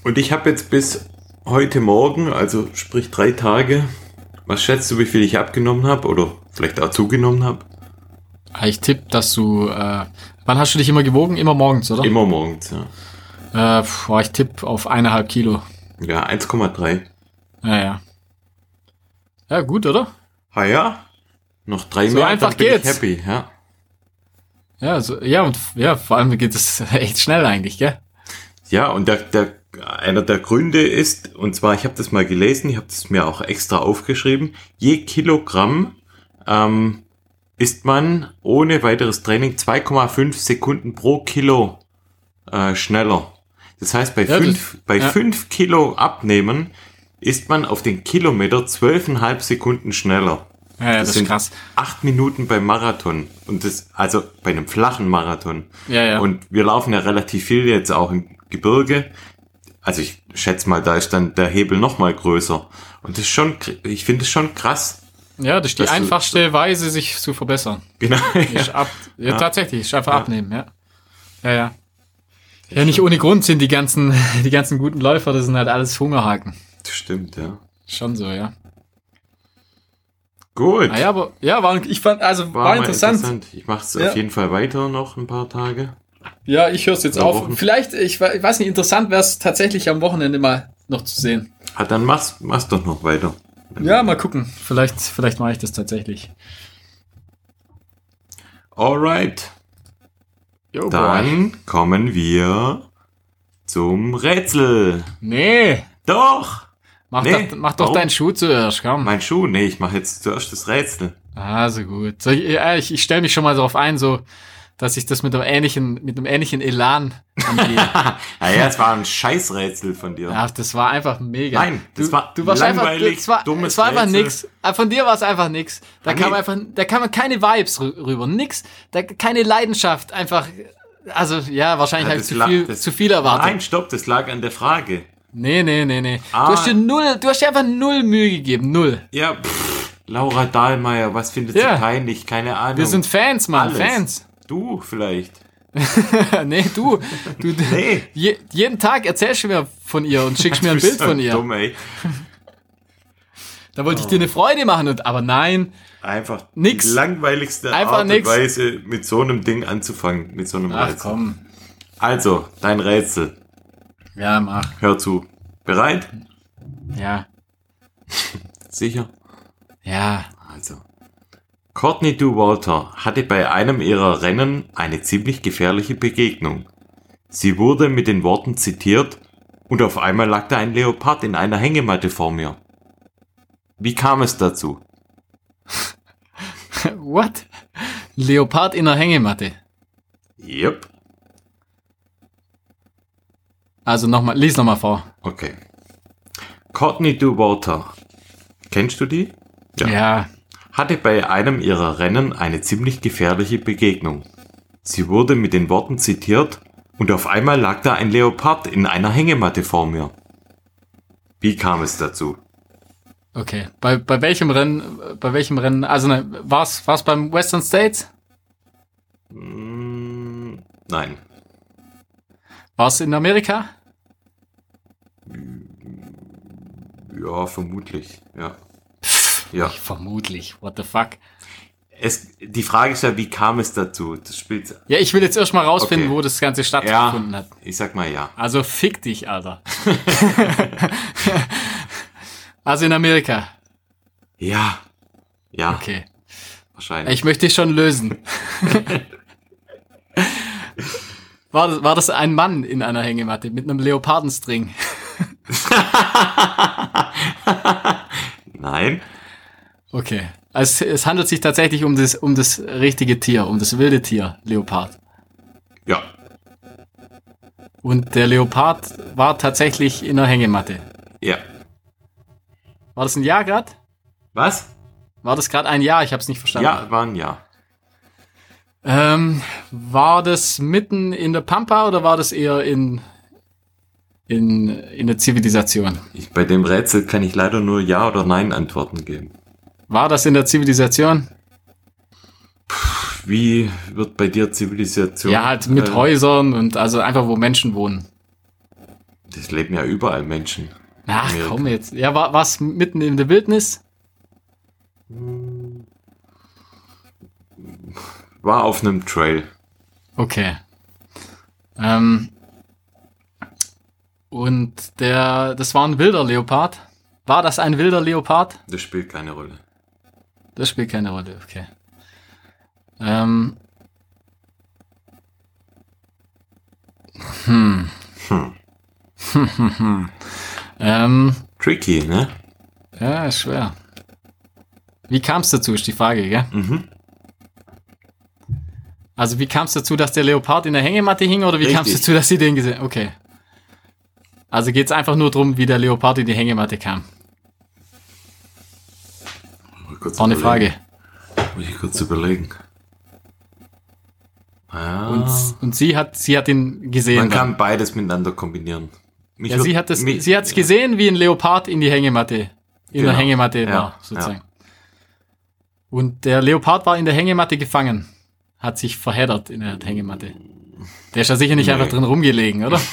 Und ich habe jetzt bis heute Morgen, also sprich drei Tage, was schätzt du, wie viel ich abgenommen habe oder vielleicht auch zugenommen habe?
Ich tippe, dass du äh, wann hast du dich immer gewogen? Immer morgens, oder?
Immer morgens, ja.
Äh, boah, ich tippe auf eineinhalb Kilo.
Ja, 1,3.
Ja, ja. Ja, gut, oder?
Ah ja, noch drei
So
mehr,
einfach
dann bin
geht's.
ich happy, ja.
Ja, so, ja, und ja, vor allem geht es echt schnell eigentlich, gell?
Ja, und der, der, einer der Gründe ist, und zwar, ich habe das mal gelesen, ich habe das mir auch extra aufgeschrieben, je Kilogramm ähm, ist man ohne weiteres Training 2,5 Sekunden pro Kilo äh, schneller. Das heißt, bei
Ja,
5
das-
bei
ja.
fünf Kilo abnehmen ist man auf den Kilometer 12,5 Sekunden schneller.
Ja, ja das, ist
sind
krass.
acht Minuten beim Marathon. Und das, also bei einem flachen Marathon.
Ja, ja.
Und wir laufen ja relativ viel jetzt auch im Gebirge. Also ich schätze mal, da ist dann der Hebel noch mal größer. Und das ist schon, ich finde es schon krass.
Ja, das ist die einfachste Weise, sich zu verbessern.
Genau.
Ist ab, ja, tatsächlich, ist einfach abnehmen, ja. Ja, ja. Ja, nicht ohne Grund sind die ganzen, die ganzen guten Läufer, das sind halt alles Hungerhaken.
Das stimmt, ja.
Schon so, ja.
Gut.
Ah, ja, aber, ja, war, ich fand, also, war,
mal
interessant.
Ich mache es
Ja.
auf jeden Fall weiter noch ein paar Tage.
Ja, ich höre es jetzt
Oder
auf.
Wochen.
Vielleicht, ich, ich weiß nicht, interessant wäre es tatsächlich am Wochenende mal noch zu sehen.
Ah, dann mach's, mach's doch noch weiter.
Ja, mal gucken. Vielleicht, vielleicht mache ich das tatsächlich.
Alright.
Boy.
Dann kommen wir zum Rätsel.
Nee,
Doch.
mach,
Nee,
doch, mach doch
warum?
deinen Schuh zuerst, komm.
Mein Schuh? Nee, ich mache jetzt zuerst das Rätsel.
Also gut. So, ich ja, ich, ich stelle mich schon mal darauf ein, so, dass ich das mit einem ähnlichen, mit einem ähnlichen Elan angehe.
Naja, es war ein Scheißrätsel von dir.
Ach, das war einfach mega.
Nein, das
du,
war
du warst einfach,
langweilig,
das war,
dummes
es war einfach
Rätsel.
nix. Ah, Von dir war es einfach nix. Da
Ah,
kam
nee.
einfach, da kam keine Vibes rü- rüber, nix. Da keine Leidenschaft, einfach. Also ja, wahrscheinlich
Ja,
habe ich zu viel,
das-
zu viel erwartet.
Nein, stopp, das lag an der Frage.
Nee, nee, nee, nee.
Ah.
Du hast dir null, du hast dir einfach null Mühe gegeben, null.
Ja, pff, Laura Dahlmeier, was findet
Ja.
sie peinlich? Keine Ahnung.
Wir sind Fans, Mann,
Alles.
Fans.
Du vielleicht.
nee, du, du,
Nee.
je, jeden Tag erzählst du mir von ihr und schickst mir ein Bild von
so
ihr.
Dumm, ey.
Da wollte ich dir eine Freude machen und, aber nein.
Einfach
Nix.
die langweiligste
Einfach
Art
nix.
und Weise, mit so einem Ding anzufangen, mit so einem
Ach
Rätsel.
komm.
Also, dein Rätsel.
Ja, mach.
Hör zu. Bereit?
Ja.
Sicher?
Ja.
Courtney Du Walter hatte bei einem ihrer Rennen eine ziemlich gefährliche Begegnung. Sie wurde mit den Worten zitiert und auf einmal lag da ein Leopard in einer Hängematte vor mir. Wie kam es dazu?
What? Leopard in der Hängematte.
Yep.
Also nochmal, lies nochmal vor.
Okay. Courtney Du Walter. Kennst du die? Ja.
Ja.
Hatte bei einem ihrer Rennen eine ziemlich gefährliche Begegnung. Sie wurde mit den Worten zitiert und auf einmal lag da ein Leopard in einer Hängematte vor mir. Wie kam es dazu?
Okay. Bei, bei welchem Rennen, bei welchem Rennen, also ne, war's, war's beim Western States?
Mm, nein.
War's in Amerika?
Ja, vermutlich. Ja. Ja.
Vermutlich. What the fuck?
Es, die Frage ist ja, wie kam es dazu? Das spielt.
Ja, ich will jetzt erstmal rausfinden,
Okay.
wo das Ganze
Ja,
stattgefunden hat.
ich sag mal ja.
Also fick dich, Alter. also in Amerika.
Ja. Ja,
Okay.
wahrscheinlich.
Ich möchte dich schon lösen. war, das, war das ein Mann in einer Hängematte mit einem Leopardenstring?
Nein.
Okay. Also es handelt sich tatsächlich um das, um das richtige Tier, um das wilde Tier, Leopard.
Ja.
Und der Leopard war tatsächlich in der Hängematte.
Ja.
War das ein Ja grad?
Was?
War das gerade ein Ja? Ich habe es nicht verstanden.
Ja, war ein Ja.
Ähm, war das mitten in der Pampa oder war das eher in, in, in der Zivilisation?
Ich, bei dem Rätsel kann ich leider nur Ja oder Nein Antworten geben.
War das in der Zivilisation?
Wie wird bei dir Zivilisation?
Ja, halt mit
äh,
Häusern und also einfach, wo Menschen wohnen.
Das leben ja überall Menschen.
Ach,
Amerika.
komm jetzt. Ja, war was mitten in der Wildnis?
War auf einem Trail.
Okay. Ähm, und der, das war ein wilder Leopard. War das ein wilder Leopard?
Das spielt keine Rolle.
Das spielt keine Rolle, okay. Ähm. Hm.
Hm.
ähm,
Tricky, ne?
ja, ist schwer. Wie kam es dazu, ist die Frage, gell?
Mhm.
Also wie kam es dazu, dass der Leopard in der Hängematte hing oder wie kam es dazu, dass sie den gesehen Okay. Also geht es einfach nur darum, wie der Leopard in die Hängematte kam.
Kurz
War eine. Frage.
Muss ich kurz überlegen. Ja,
Und, und sie hat sie hat ihn gesehen.
man
dann.
kann beides miteinander kombinieren. Mich
Ja, sie hat es,
mich-
sie hat's gesehen, wie ein Leopard in die Hängematte, in der
Genau.
Hängematte
Ja,
war, sozusagen. Und der Leopard war in der Hängematte gefangen, hat sich verheddert in der Hängematte. Der ist ja sicher nicht
Nee.
einfach drin rumgelegen, oder?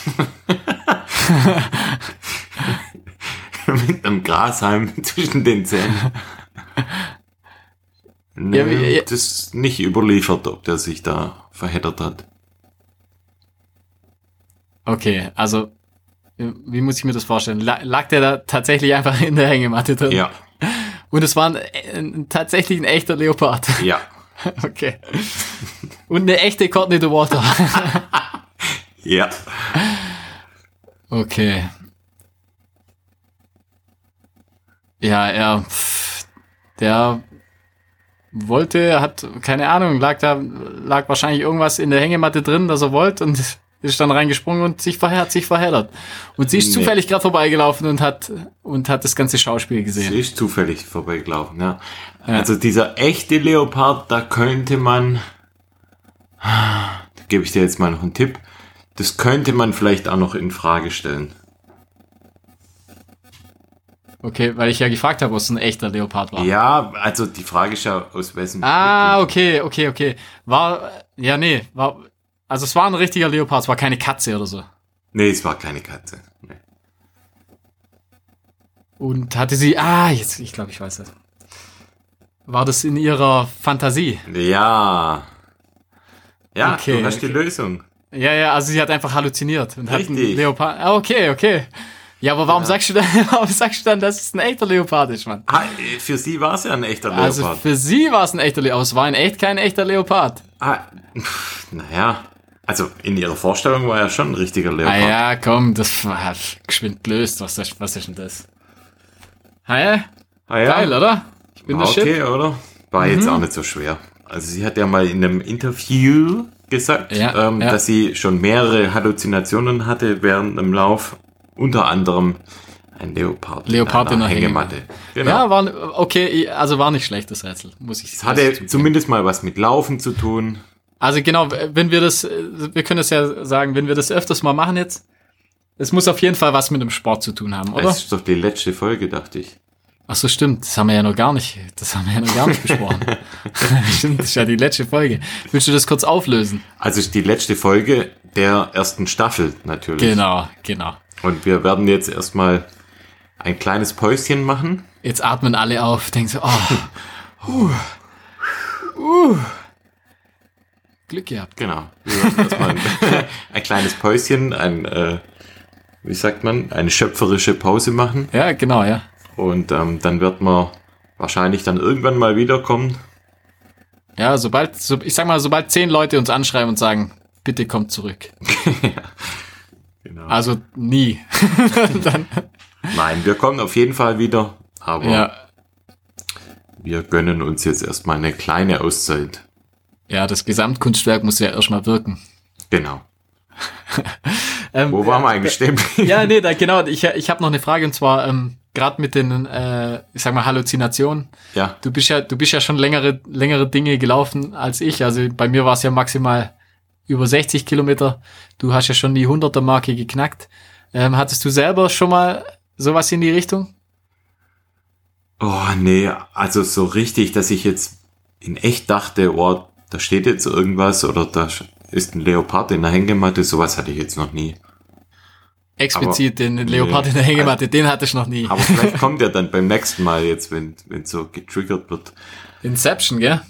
mit einem Grashalm zwischen den Zähnen. Nee,
Ja, ja.
das ist nicht überliefert, ob der sich da verheddert hat.
Okay, also wie muss ich mir das vorstellen? La- Lag der da tatsächlich einfach in der Hängematte drin?
Ja,
Und es war ein, ein, tatsächlich ein echter Leopard.
ja,
Okay. Und eine echte Courtney the Water.
ja.
Okay. Ja, er, pff, der wollte, hat, keine Ahnung, lag da, lag wahrscheinlich irgendwas in der Hängematte drin, das er wollte und ist dann reingesprungen und sich hat sich verheddert. Und sie ist
Nee.
zufällig gerade vorbeigelaufen und hat, und hat das ganze Schauspiel
Sie
gesehen.
ist zufällig vorbeigelaufen, ja. Also dieser echte Leopard, da könnte man, da gebe ich dir jetzt mal noch einen Tipp, das könnte man vielleicht auch noch in Frage stellen.
Okay, weil ich ja gefragt habe, ob es ein echter Leopard war.
Ja, also die Frage ist ja, aus wessen...
Ah, okay, okay, okay. War, ja, nee, war, also es war ein richtiger Leopard, es war keine Katze oder so.
Nee, es war keine Katze. Nee.
Und hatte sie, ah, jetzt, ich glaube, ich weiß das. War das in ihrer Fantasie?
Ja. Ja,
Okay,
du hast die
okay.
Lösung.
Ja, ja, also sie hat einfach halluziniert und hat einen
Richtig.
Leopard. Ah, okay, okay. Ja, aber warum sagst du dann, warum sagst du dann, dass es ein echter Leopard ist, Mann?
Ah, für sie war es ja ein echter Leopard.
Also für sie war es ein echter Leopard, aber es war in echt kein echter Leopard.
ah, naja, also in ihrer Vorstellung war er schon ein richtiger Leopard.
Ah ja, komm, das war geschwind gelöst. Was ist, was ist denn das? Ah ja,
Ah, ja.
geil, oder? Ich bin
War
der Shit.
okay, oder? War jetzt auch nicht so schwer. Also sie hat ja mal in einem Interview gesagt,
Ja,
ähm,
ja.
dass sie schon mehrere Halluzinationen hatte während dem Lauf. Unter anderem ein Leopard,
Leopard in
einer
der
Hängematte. Genau.
Ja, war, okay, also war nicht schlecht, das Rätsel, muss ich
es hatte zumindest mal was mit Laufen zu tun.
Also genau, wenn wir das, wir können es ja sagen, wenn wir das öfters mal machen jetzt, es muss auf jeden Fall was mit dem Sport zu tun haben, oder?
Das ist doch die letzte Folge, dachte ich.
Ach so, stimmt, das haben wir ja noch gar nicht, das haben wir ja noch gar nicht besprochen. stimmt, das ist ja die letzte Folge. Willst du das kurz auflösen?
Also ist die letzte Folge der ersten Staffel natürlich.
Genau, genau.
Und wir werden jetzt erstmal ein kleines Päuschen machen.
Jetzt atmen alle auf, denken so, oh, uh, uh. Glück gehabt.
Genau. Ein, ein kleines Päuschen, ein, äh, wie sagt man, eine schöpferische Pause machen.
Ja, genau, ja.
Und ähm, dann wird man wahrscheinlich dann irgendwann mal wiederkommen.
Ja, sobald, so, ich sag mal, sobald zehn Leute uns anschreiben und sagen, bitte kommt zurück.
Genau.
Also nie.
Nein, wir kommen auf jeden Fall wieder. Aber
ja,
wir gönnen uns jetzt erstmal eine kleine Auszeit.
Ja, das Gesamtkunstwerk muss ja erstmal wirken.
Genau.
Ähm,
Wo waren wir eigentlich stehen? geblieben?
Ja, nee, da, genau. Ich, ich habe noch eine Frage und zwar ähm, gerade mit den, äh, ich sag mal, Halluzinationen.
Ja,
Du bist ja, du bist ja schon längere, längere Dinge gelaufen als ich. Also bei mir war es ja maximal über 60 Kilometer. Du hast ja schon die 100er Marke geknackt. Ähm, hattest du selber schon mal sowas in die Richtung?
Oh, nee, also so richtig, dass ich jetzt in echt dachte, oh, da steht jetzt irgendwas oder da ist ein Leopard in der Hängematte, sowas hatte ich jetzt noch nie.
Explizit
Aber-
den Leopard
nee.
in der Hängematte, den hatte ich noch nie.
Aber vielleicht kommt er dann beim nächsten Mal jetzt, wenn wenn so getriggert wird.
Inception, gell?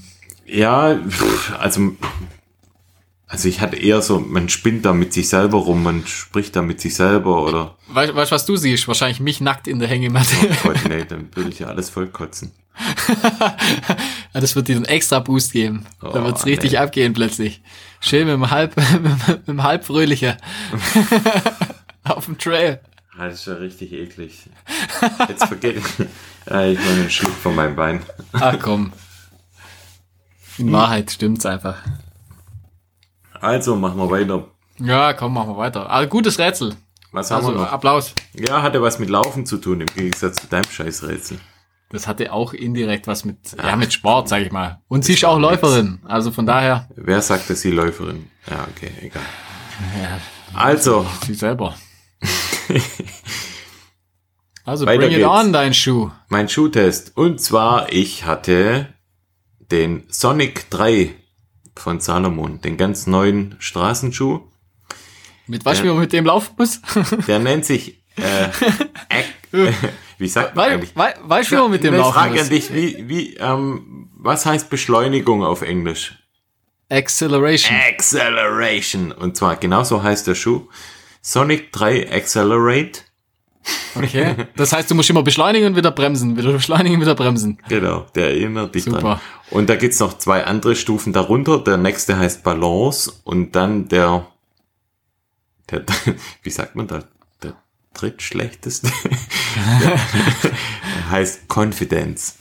Ja, also also ich hatte eher so, man spinnt da mit sich selber rum, man spricht da mit sich selber oder
Weißt du, was du siehst? Wahrscheinlich mich nackt in der Hängematte.
Gott, nee, dann würde ich ja alles vollkotzen.
Das wird dir einen extra Boost geben. da
Oh,
wird's richtig
nee.
abgehen plötzlich. Schön mit dem halb, mit dem halb fröhlicher. Auf dem Trail.
Ah, Das ist ja richtig eklig. Jetzt vergeht. ja, ich mache einen Schluck von meinem Bein.
Ach komm. In Wahrheit stimmt's einfach.
Also, machen wir weiter.
Ja, komm, machen wir weiter. Also gutes Rätsel.
Was haben
Also
wir noch?
Applaus.
Ja, hatte was mit Laufen zu tun, im Gegensatz zu deinem Scheißrätsel.
Das hatte auch indirekt was mit, ja, mit Sport, sag ich mal. Und sie ist auch Läuferin. Also von daher,
Wer sagt, dass sie Läuferin? Ja, okay, egal.
ja,
Also,
sie selber. Also
Weiter
bring it
geht's.
on, dein Schuh.
mein Schuhtest. Und zwar, ich hatte den Sonic 3 von Salomon, den ganz neuen Straßenschuh.
Mit was man mit dem laufen muss?
Der nennt sich, äh, Ac- wie sagt man eigentlich?
wei- Weißt du, mit dem
Eine
laufen
Frage an dich, wie, wie, ähm, was heißt Beschleunigung auf Englisch?
Acceleration.
Acceleration. Und zwar genauso heißt der Schuh. Sonic 3 Accelerate.
Okay. Das heißt, du musst immer beschleunigen und wieder bremsen, wieder beschleunigen und wieder bremsen.
Genau, der erinnert dich
Super.
dran. Und da gibt's noch zwei andere Stufen darunter. Der nächste heißt Balance und dann der, der wie sagt man da, der drittschlechteste der heißt Confidence.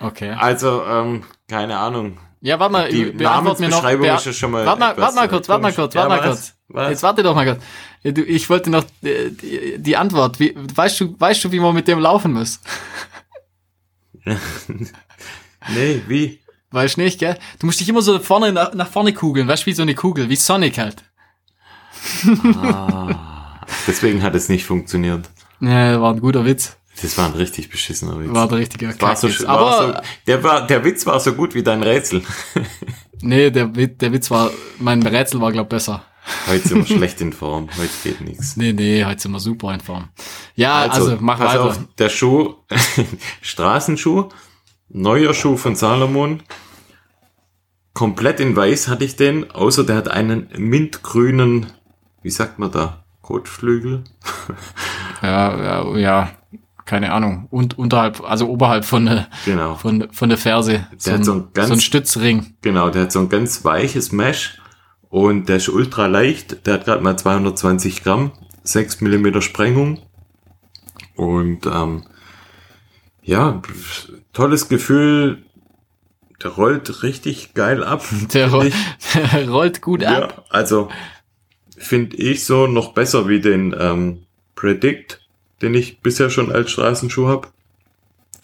Okay.
Also, ähm, keine Ahnung.
Ja, warte mal,
Die
beantwort mir noch.
Ist ja schon mal
Warte mal, warte mal kurz, warte mal kurz,
Ja,
warte mal
was?
kurz.
Was?
Jetzt warte doch mal kurz. Ja, du, Ich wollte noch äh, die, die Antwort. Wie, weißt du, weißt du, wie man mit dem laufen muss?
Nee, wie?
Weißt nicht, gell? Du musst dich immer so vorne nach, nach vorne kugeln, weißt du, wie so eine Kugel, wie Sonic halt.
Deswegen hat es nicht funktioniert.
Ja, war ein guter Witz.
Das war ein richtig beschissener Witz.
War der richtige
war so, war
Aber
so, der, war, der Witz war so gut wie dein Rätsel.
nee, der, Witz- der Witz war, mein Rätsel war glaub besser.
Heute sind wir schlecht in Form. Heute geht nichts.
Nee, nee, heute sind wir super in Form. Ja, also, mach
pass
weiter.
Auf, der Schuh, Straßenschuh, neuer Schuh von Salomon. Komplett in weiß hatte ich den, außer der hat einen mintgrünen, wie sagt man da, Kotflügel?
Ja, ja, ja, keine Ahnung. Und unterhalb, also oberhalb von der,
Genau.
von, von der Ferse. So
hat
ein,
so
so
ein ganz-
ein Stützring.
Genau, der hat so ein ganz weiches Mesh und der ist ultra leicht. Der hat gerade mal 220 Gramm, 6 Millimeter Sprengung. Und ähm, ja, tolles Gefühl. Der rollt richtig geil ab.
Der, roll, der rollt gut ab.
Ja, also finde ich so noch besser wie den ähm, Predict, den ich bisher schon als Straßenschuh habe.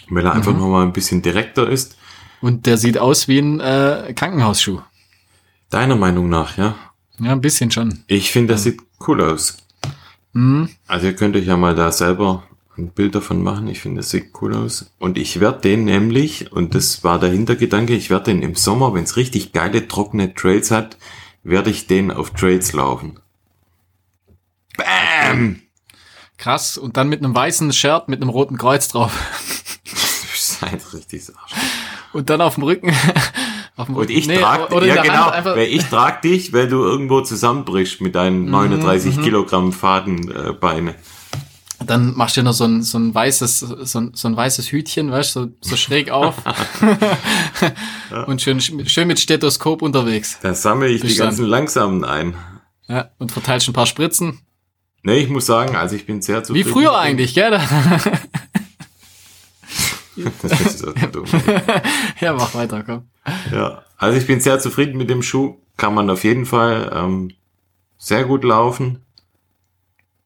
Weil er einfach noch mal ein bisschen direkter ist.
Und der sieht aus wie ein äh, Krankenhausschuh.
Deiner Meinung nach, ja?
Ja, ein bisschen schon.
Ich finde, das sieht cool aus.
Mhm.
Also ihr könnt euch ja mal da selber ein Bild davon machen. Ich finde, das sieht cool aus. Und ich werde den nämlich, und das war der Hintergedanke, ich werde den im Sommer, wenn es richtig geile, trockene Trails hat, werde ich den auf Trails laufen. Bam!
Krass. Und dann mit einem weißen Shirt mit einem roten Kreuz drauf.
Seid richtig Arsch.
Und dann auf dem Rücken.
Und ich
Nee,
trag,
oder
ja genau,
einfach.
weil ich trag dich, weil du irgendwo zusammenbrichst mit deinen
Mhm,
39 Kilogramm Fadenbeine. Äh.
Dann machst du noch so ein, so ein weißes, so ein, so ein weißes Hütchen, weißt du, so, so schräg auf. Und schön, schön mit Stethoskop unterwegs.
da sammle ich die ganzen Langsamen ein.
Ja, und verteilst ein paar Spritzen.
Nee, ich muss sagen, also ich bin sehr
Wie
zufrieden.
früher
mit dem.
eigentlich, gell?
Das ist so dumm.
ja, mach weiter, komm.
Ja, also ich bin sehr zufrieden mit dem Schuh. Kann man auf jeden Fall ähm, sehr gut laufen.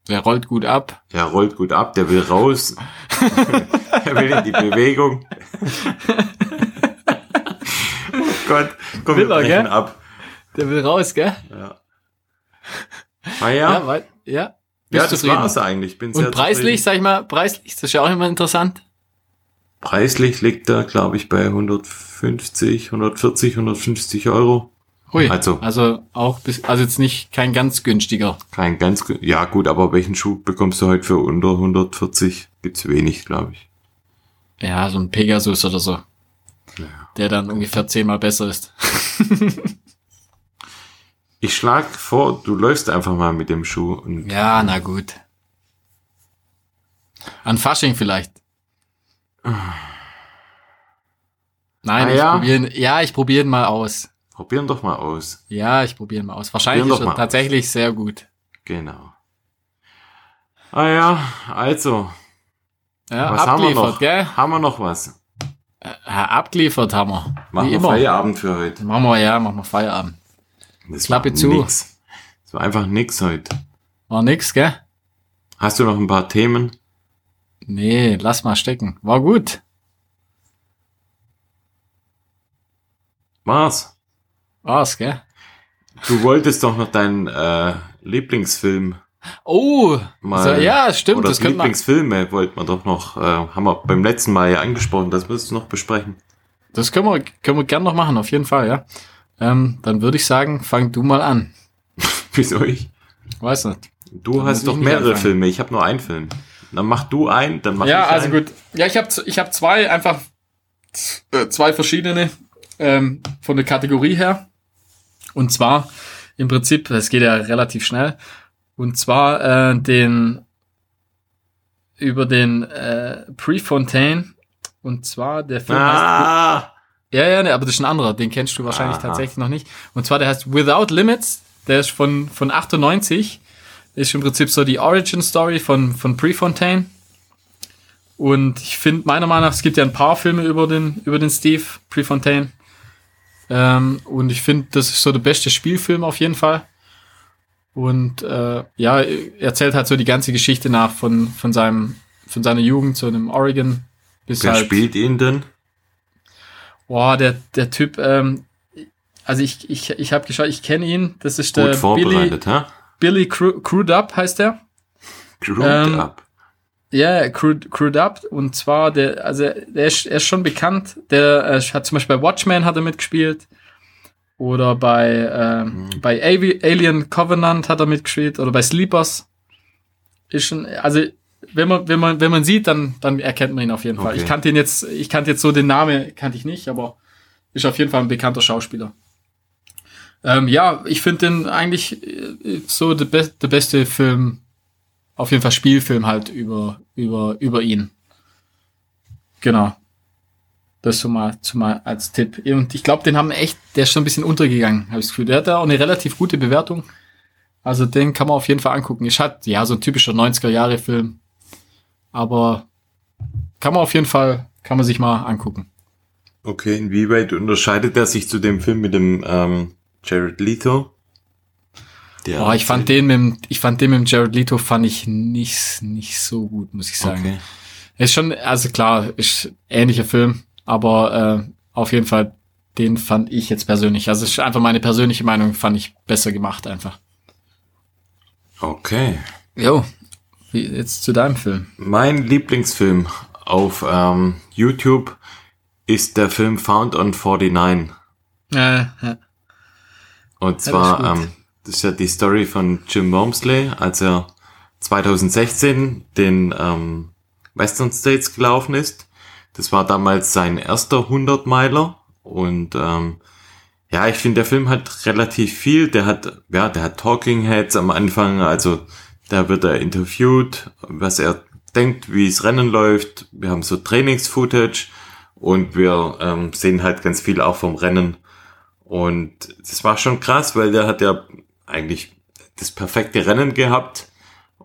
Der rollt gut ab.
Der rollt gut ab, der will raus. er will in die Bewegung. oh Gott, komm,
Will
wir
er, gell?
ab.
Der will raus, gell?
Ja. Ah ja,
Ja, ja.
ja das
zufrieden?
war's eigentlich. Bin sehr
Und preislich, sag ich mal, preislich, das ist ja auch immer interessant.
Preislich liegt er, glaube ich, bei 150, 140, 150 Euro.
Hui.
Also-
Also auch bis, also jetzt nicht kein ganz günstiger.
Kein ganz, ja gut, aber welchen Schuh bekommst du heute für unter 140? Gibt's wenig, glaube ich.
Ja, so ein Pegasus oder so.
Ja.
Der dann ungefähr zehnmal besser ist.
Ich schlag vor, du läufst einfach mal mit dem Schuh
Ja, na gut. An Fasching vielleicht. Nein,
Ah,
ich
ja?
probiere ihn, ja, ich probiere ihn mal aus.
probieren doch mal aus.
Ja, ich probiere ihn mal aus. Wahrscheinlich
Probieren
ist er tatsächlich sehr gut.
Genau. Ah ja, also,
Ja,
was haben wir noch?
gell?
Haben wir noch was?
Ja, abgeliefert haben wir.
Machen wir. Feierabend für heute.
Machen wir, ja, machen wir Feierabend.
Das
Klappe zu.
Nix. Das war einfach nix heute.
War nix, gell?
Hast du noch ein paar Themen?
Nee, lass mal stecken. War gut.
War's?
War's, gell?
Du wolltest doch noch deinen äh, Lieblingsfilm
Oh,
mal.
so, ja, stimmt,
Oder
das
Lieblingsfilme wollten wir doch noch, äh, haben wir beim letzten Mal ja angesprochen, das müsst du noch besprechen.
das können wir, können wir gern noch machen, auf jeden Fall, ja. Ähm, dann würde ich sagen, fang du mal an.
Wieso ich?
Weiß nicht.
Du
Dann
hast doch mehrere
anfangen.
Filme, ich habe nur einen Film. Dann mach du einen, dann mach
ja,
ich
also
einen.
gut. Ja, ich habe ich hab zwei einfach äh, zwei verschiedene ähm, von der Kategorie her. Und zwar im Prinzip, das geht ja relativ schnell. Und zwar äh, den über den äh, Prefontaine. Und zwar der Film heißt
Ah,
Ja, ja, ne, aber das ist ein anderer, den kennst du wahrscheinlich
Aha.
tatsächlich noch nicht. Und zwar der heißt Without Limits, der ist von, von 98, ist im Prinzip so die Origin Story von, von Prefontaine. Und ich finde, meiner Meinung nach, es gibt ja ein paar Filme über den, über den Steve Prefontaine. Ähm, und ich finde, das ist so der beste Spielfilm auf jeden Fall. Und äh, ja, er erzählt halt so die ganze Geschichte nach von, von seinem, von seiner Jugend zu einem Oregon. Bis
wer
halt,
spielt ihn denn?
Boah, der, der Typ, ähm, also ich, ich, ich habe geschaut, ich kenne ihn. Das ist
Gut
der Billy,
vorbereitet, hä?
Billy Cru Crudup heißt der.
Grouped
Ähm,
up.
Ja, Crude, Crudup. Und zwar, der, also der ist, er ist schon bekannt. Der äh, hat zum Beispiel bei Watchmen hat er mitgespielt. Oder bei, ähm,
Mhm.
bei Alien Covenant hat er mitgespielt. Oder bei Sleepers. Ist schon, also wenn man, wenn man, wenn man sieht, dann, dann erkennt man ihn auf jeden Fall.
Okay.
Ich kannte ihn jetzt, ich kannte jetzt so den Namen, kannte ich nicht, aber ist auf jeden Fall ein bekannter Schauspieler. Ähm, ja, ich finde den eigentlich äh, so der, be beste Film, auf jeden Fall Spielfilm halt über, über, über ihn. Genau. Das so mal, so mal als Tipp. Und ich glaube, den haben echt, der ist schon ein bisschen untergegangen, habe ich das Gefühl. Der hat da auch eine relativ gute Bewertung. Also den kann man auf jeden Fall angucken. Ist halt, ja, so ein typischer 90er-Jahre-Film. Aber kann man auf jeden Fall, kann man sich mal angucken.
Okay, inwieweit unterscheidet er sich zu dem Film mit dem ähm, Jared Leto? Der
Boah, ich fand den mit, dem- ich fand den mit dem Jared Leto fand ich nicht, nicht so gut, muss ich sagen.
Okay.
Ist schon, also klar, ist ähnlicher Film, aber äh, auf jeden Fall, den fand ich jetzt persönlich. Also ist einfach meine persönliche Meinung, fand ich besser gemacht einfach.
Okay.
Jo, jetzt zu deinem Film.
Mein Lieblingsfilm auf ähm, YouTube ist der Film Found on 49.
Äh, ja.
Und
das
zwar,
ist gut.
ähm, das ist ja die Story von Jim Wormsley, als er 2016 den ähm, Western States gelaufen ist. Das war damals sein erster 100-Meiler und ähm, ja, ich finde, der Film hat relativ viel. Der hat, ja, der hat Talking Heads am Anfang, also da wird er interviewt, was er denkt, wie es Rennen läuft. Wir haben so Trainings-Footage und wir ähm, sehen halt ganz viel auch vom Rennen. Und das war schon krass, weil der hat ja eigentlich das perfekte Rennen gehabt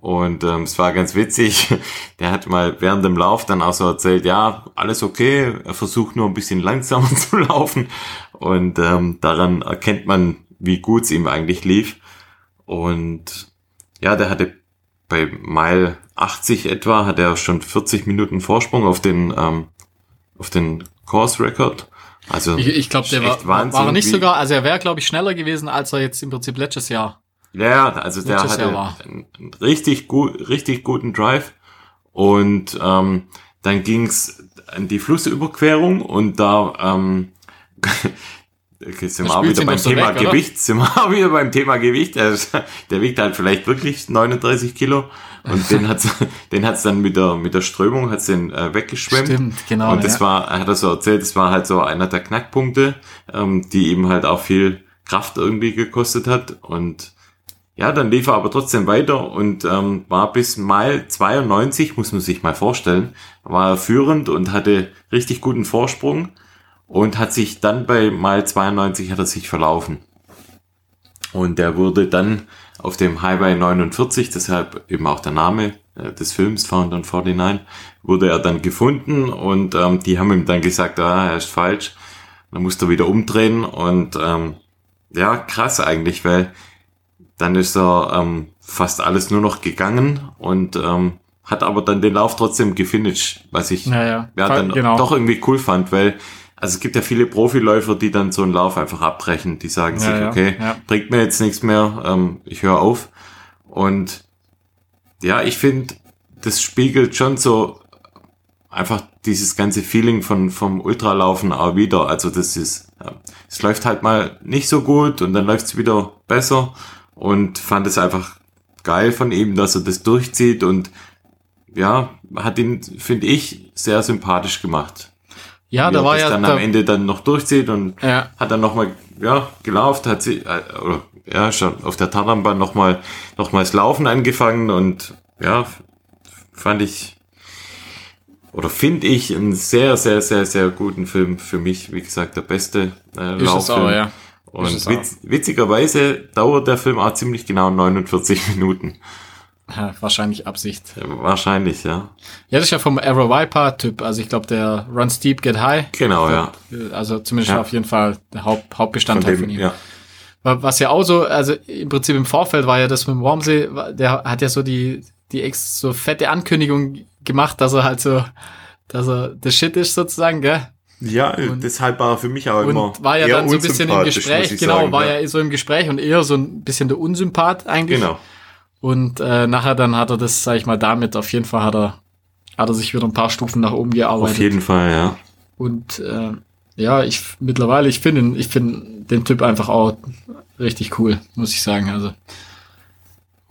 Und ähm, es war ganz witzig. Der hat mal während dem Lauf dann auch so erzählt, ja, alles okay, er versucht nur ein bisschen langsamer zu laufen. Und ähm, daran erkennt man, wie gut es ihm eigentlich lief. Und ja, der hatte bei Mile 80 etwa, hat er schon 40 Minuten Vorsprung auf den, ähm, auf den Course Record. Also
Ich, ich glaube, der war, war er nicht sogar, also er wäre, glaube ich, schneller gewesen, als er jetzt im Prinzip letztes Jahr
ja, also der hatte
war.
einen richtig gut, richtig guten Drive und ähm, dann ging's an die Flussüberquerung und da ähm, okay, sind wir wieder beim
so
Thema
weg, oder?
Gewicht, sind wir wieder beim Thema Gewicht. Der, der wiegt halt vielleicht wirklich 39 Kilo und den hat's, den hat's dann mit der mit der Strömung hat's den äh, weggeschwemmt.
Stimmt, genau,
Und das
ja.
war, hat er so erzählt, das war halt so einer der Knackpunkte, ähm, die ihm halt auch viel Kraft irgendwie gekostet hat und ja, dann lief er aber trotzdem weiter und ähm, war bis Mile 92, muss man sich mal vorstellen, war er führend und hatte richtig guten Vorsprung und hat sich dann bei Mile 92 hat er sich verlaufen. Und der wurde dann auf dem Highway 49, deshalb eben auch der Name äh, des Films Found on 49, wurde er dann gefunden und ähm, die haben ihm dann gesagt, ah, er ist falsch. Dann musste er wieder umdrehen und ähm, ja, krass eigentlich, weil dann ist er ähm, fast alles nur noch gegangen und ähm, hat aber dann den Lauf trotzdem gefinisht, was ich
Ja, ja.
ja, dann
Genau.
doch irgendwie cool fand, weil also es gibt ja viele Profiläufer, die dann so einen Lauf einfach abbrechen, die sagen
Ja,
sich,
ja,
okay,
ja.
bringt mir jetzt nichts mehr, ähm, ich höre auf. Und ja, ich finde, das spiegelt schon so einfach dieses ganze Feeling von vom Ultralaufen auch wieder. Also das ist, ja, es läuft halt mal nicht so gut und dann läuft es wieder besser und fand es einfach geil von ihm, dass er das durchzieht und ja, hat ihn, finde ich, sehr sympathisch gemacht.
Ja, da war
das
ja,
dann
da,
am Ende dann noch durchzieht und
ja,
hat dann nochmal, ja, gelauft, hat sie, äh, oder, ja, schon auf der Tatanbahn nochmal, nochmals Laufen angefangen und, ja, fand ich, oder finde ich einen sehr, sehr, sehr, sehr guten Film. Für mich, wie gesagt, der beste äh,
ist
Lauffilm.
auch, ja.
Und witz, witzigerweise dauert der Film auch ziemlich genau 49 Minuten.
Ja. Wahrscheinlich Absicht.
Wahrscheinlich, ja.
Ja, das ist ja vom Arrow Viper-Typ. Also ich glaube, der Run Steep, Get High.
Genau, ja.
Also zumindest
Ja.
auf jeden Fall der Haupt,
Von
Hauptbestandteil
dem,
von ihm.
ja.
Wa- Was ja auch so, also im Prinzip im Vorfeld war ja das mit dem Wormsee, der hat ja so die, die ex so fette Ankündigung gemacht, dass er halt so, dass er the shit ist sozusagen, gell?
Ja, deshalb war er für mich auch immer
Und war ja dann so ein bisschen im Gespräch, genau,
sagen,
war ja so im Gespräch und eher so ein bisschen der Unsympath eigentlich.
Genau.
Und äh, nachher dann hat er das, sag ich mal, damit auf jeden Fall hat er, hat er sich wieder ein paar Stufen nach oben gearbeitet.
Auf jeden Fall, ja.
Und äh, ja, ich mittlerweile, ich finde ihn- ich finde den Typ einfach auch richtig cool, muss ich sagen. Also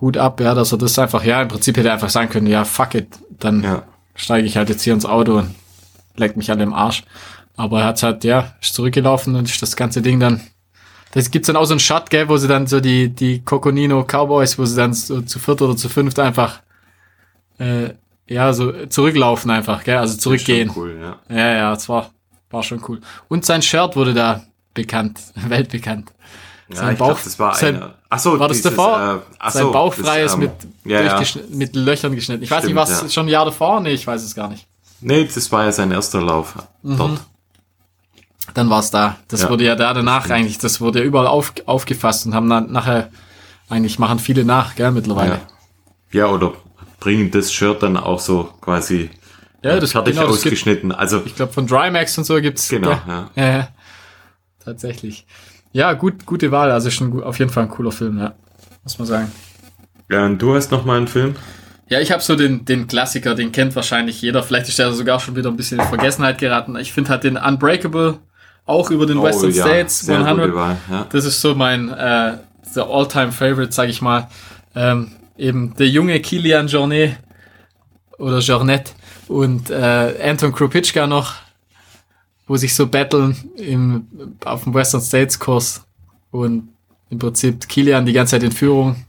Hut ab, ja, dass er das einfach, ja, im Prinzip hätte er einfach sagen können, ja, fuck it, dann
Ja.
steige ich halt jetzt hier ins Auto und leck mich an dem Arsch. Aber er hat halt, ja, ist zurückgelaufen und ist das ganze Ding dann. Das gibt's dann auch so einen Shot, gell, wo sie dann so die, die Coconino Cowboys, wo sie dann so zu viert oder zu fünft einfach, äh, ja, so zurücklaufen einfach, gell, also zurückgehen.
Schon Cool, ja.
Ja, ja, es war, war schon cool. Und sein Shirt wurde da bekannt, weltbekannt.
Ja,
Sein
ich
Bauch-
glaub, das war
sein-
eine. Ach so,
war das
dieses,
davor?
Äh, ach
sein
so,
Bauch frei
das,
ist
ähm,
mit,
ja, ja.
mit Löchern geschnitten. Ich weiß
Stimmt,
nicht, was
ja.
schon ein Jahr davor? Nee, ich weiß es gar nicht.
Nee, das war ja sein erster Lauf
Mhm.
dort.
Dann war's da. Das
Ja.
wurde ja da danach eigentlich, das wurde ja überall auf, aufgefasst und haben dann nachher, eigentlich machen viele nach, gell, mittlerweile.
Ja. ja, oder bringen das Shirt dann auch so quasi
Ja, das-
fertig
genau, das gibt-
ausgeschnitten. also,
Ich glaube, von Drymax und so gibt's.
Genau,
gell?
ja.
ja. ja. Tatsächlich. Ja, gut, gute Wahl. Also schon auf jeden Fall ein cooler Film, ja. Muss man sagen.
ja, und du hast noch mal einen Film?
Ja, ich habe so den, den Klassiker, den kennt wahrscheinlich jeder. Vielleicht ist der sogar schon wieder ein bisschen in Vergessenheit geraten. Ich finde halt den Unbreakable auch über den Western
Oh, ja,
States
sehr
100.
gute Wahl, ja.
Das ist so mein äh, All-Time Favorite, sag ich mal. Ähm, eben der junge Kilian Jornet oder Jornet und äh, Anton Kropitschka noch, wo sich so battlen im, auf dem Western States Kurs und im Prinzip Kilian die ganze Zeit in Führung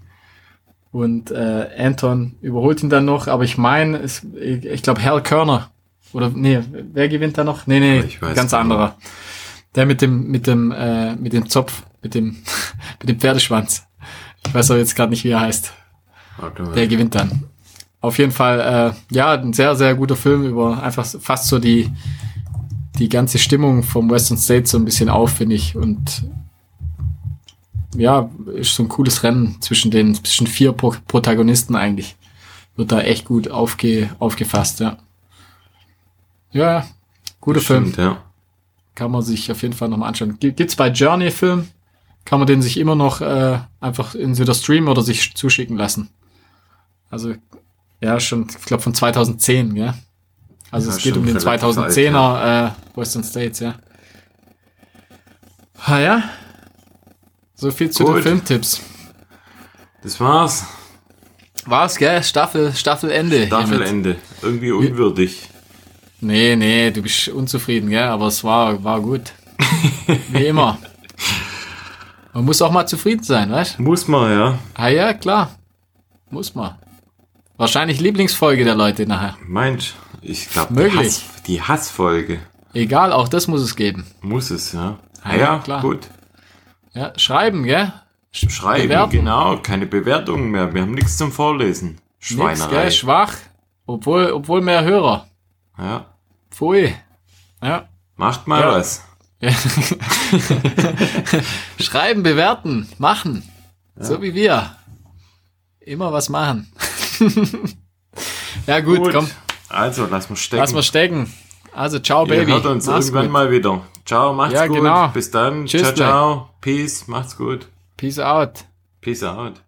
und äh, Anton überholt ihn dann noch, aber ich meine, ich, ich glaube Hal Körner oder nee, wer gewinnt da noch? Nee, nee,
Ich weiß
ganz
nicht.
Der mit dem mit dem äh, mit dem Zopf, mit dem mit dem Pferdeschwanz. Ich weiß aber jetzt gerade nicht, wie er heißt. der gewinnt dann. Auf jeden Fall, äh, ja, ein sehr, sehr guter Film über einfach fast so die, die ganze Stimmung vom Western State so ein bisschen auf, finde ich. Und ja, ist so ein cooles Rennen zwischen den zwischen vier Pro Protagonisten eigentlich. Wird da echt gut aufge, aufgefasst, ja. Ja, guter Film.
Ja.
Kann man sich auf jeden Fall nochmal anschauen. G- Gibt's bei Journey Film? Kann man den sich immer noch äh, einfach entweder streamen oder sich zuschicken lassen. Also, ja, schon, ich glaube von 2010, ja. Also
Ja,
es geht um den
relativ
2010er äh, Western States, ja. Ah ja. So viel zu den
Gut.
Filmtipps.
Das war's.
War's, gell? Staffel, Staffelende.
Staffelende. Irgendwie unwürdig.
Nee, nee, du bist unzufrieden, gell? Aber es war, war gut. Wie immer. Man muss auch mal zufrieden sein, weißt
Muss man, ja.
Ah ja, klar. Muss man. Wahrscheinlich Lieblingsfolge der Leute nachher.
Meint, ich glaube, die,
Möglich.
Hass, die Hassfolge
Egal, auch das muss es geben.
muss es, ja.
Ah
Ah,
ja,
ja,
klar.
gut.
Ja, schreiben, gell?
Schreiben,
Bewerten.
genau. Keine Bewertungen mehr. Wir haben nichts zum Vorlesen.
Nix,
Schweinerei.
gell? Schwach. Obwohl, obwohl mehr Hörer.
Ja.
Pfui. Ja.
Macht mal
Ja.
was.
ja. Schreiben, bewerten, machen. So wie wir. Immer was machen. ja, gut, komm.
Also, lass mal stecken.
Lass mal stecken. Also, ciao,
Ihr
Baby.
hört uns
Mach's
irgendwann
gut.
mal wieder. Ciao, macht's
Ja,
gut.
genau.
Bis dann.
Tschüss,
ciao, ciao. Peace. Macht's gut.
Peace out.
Peace out.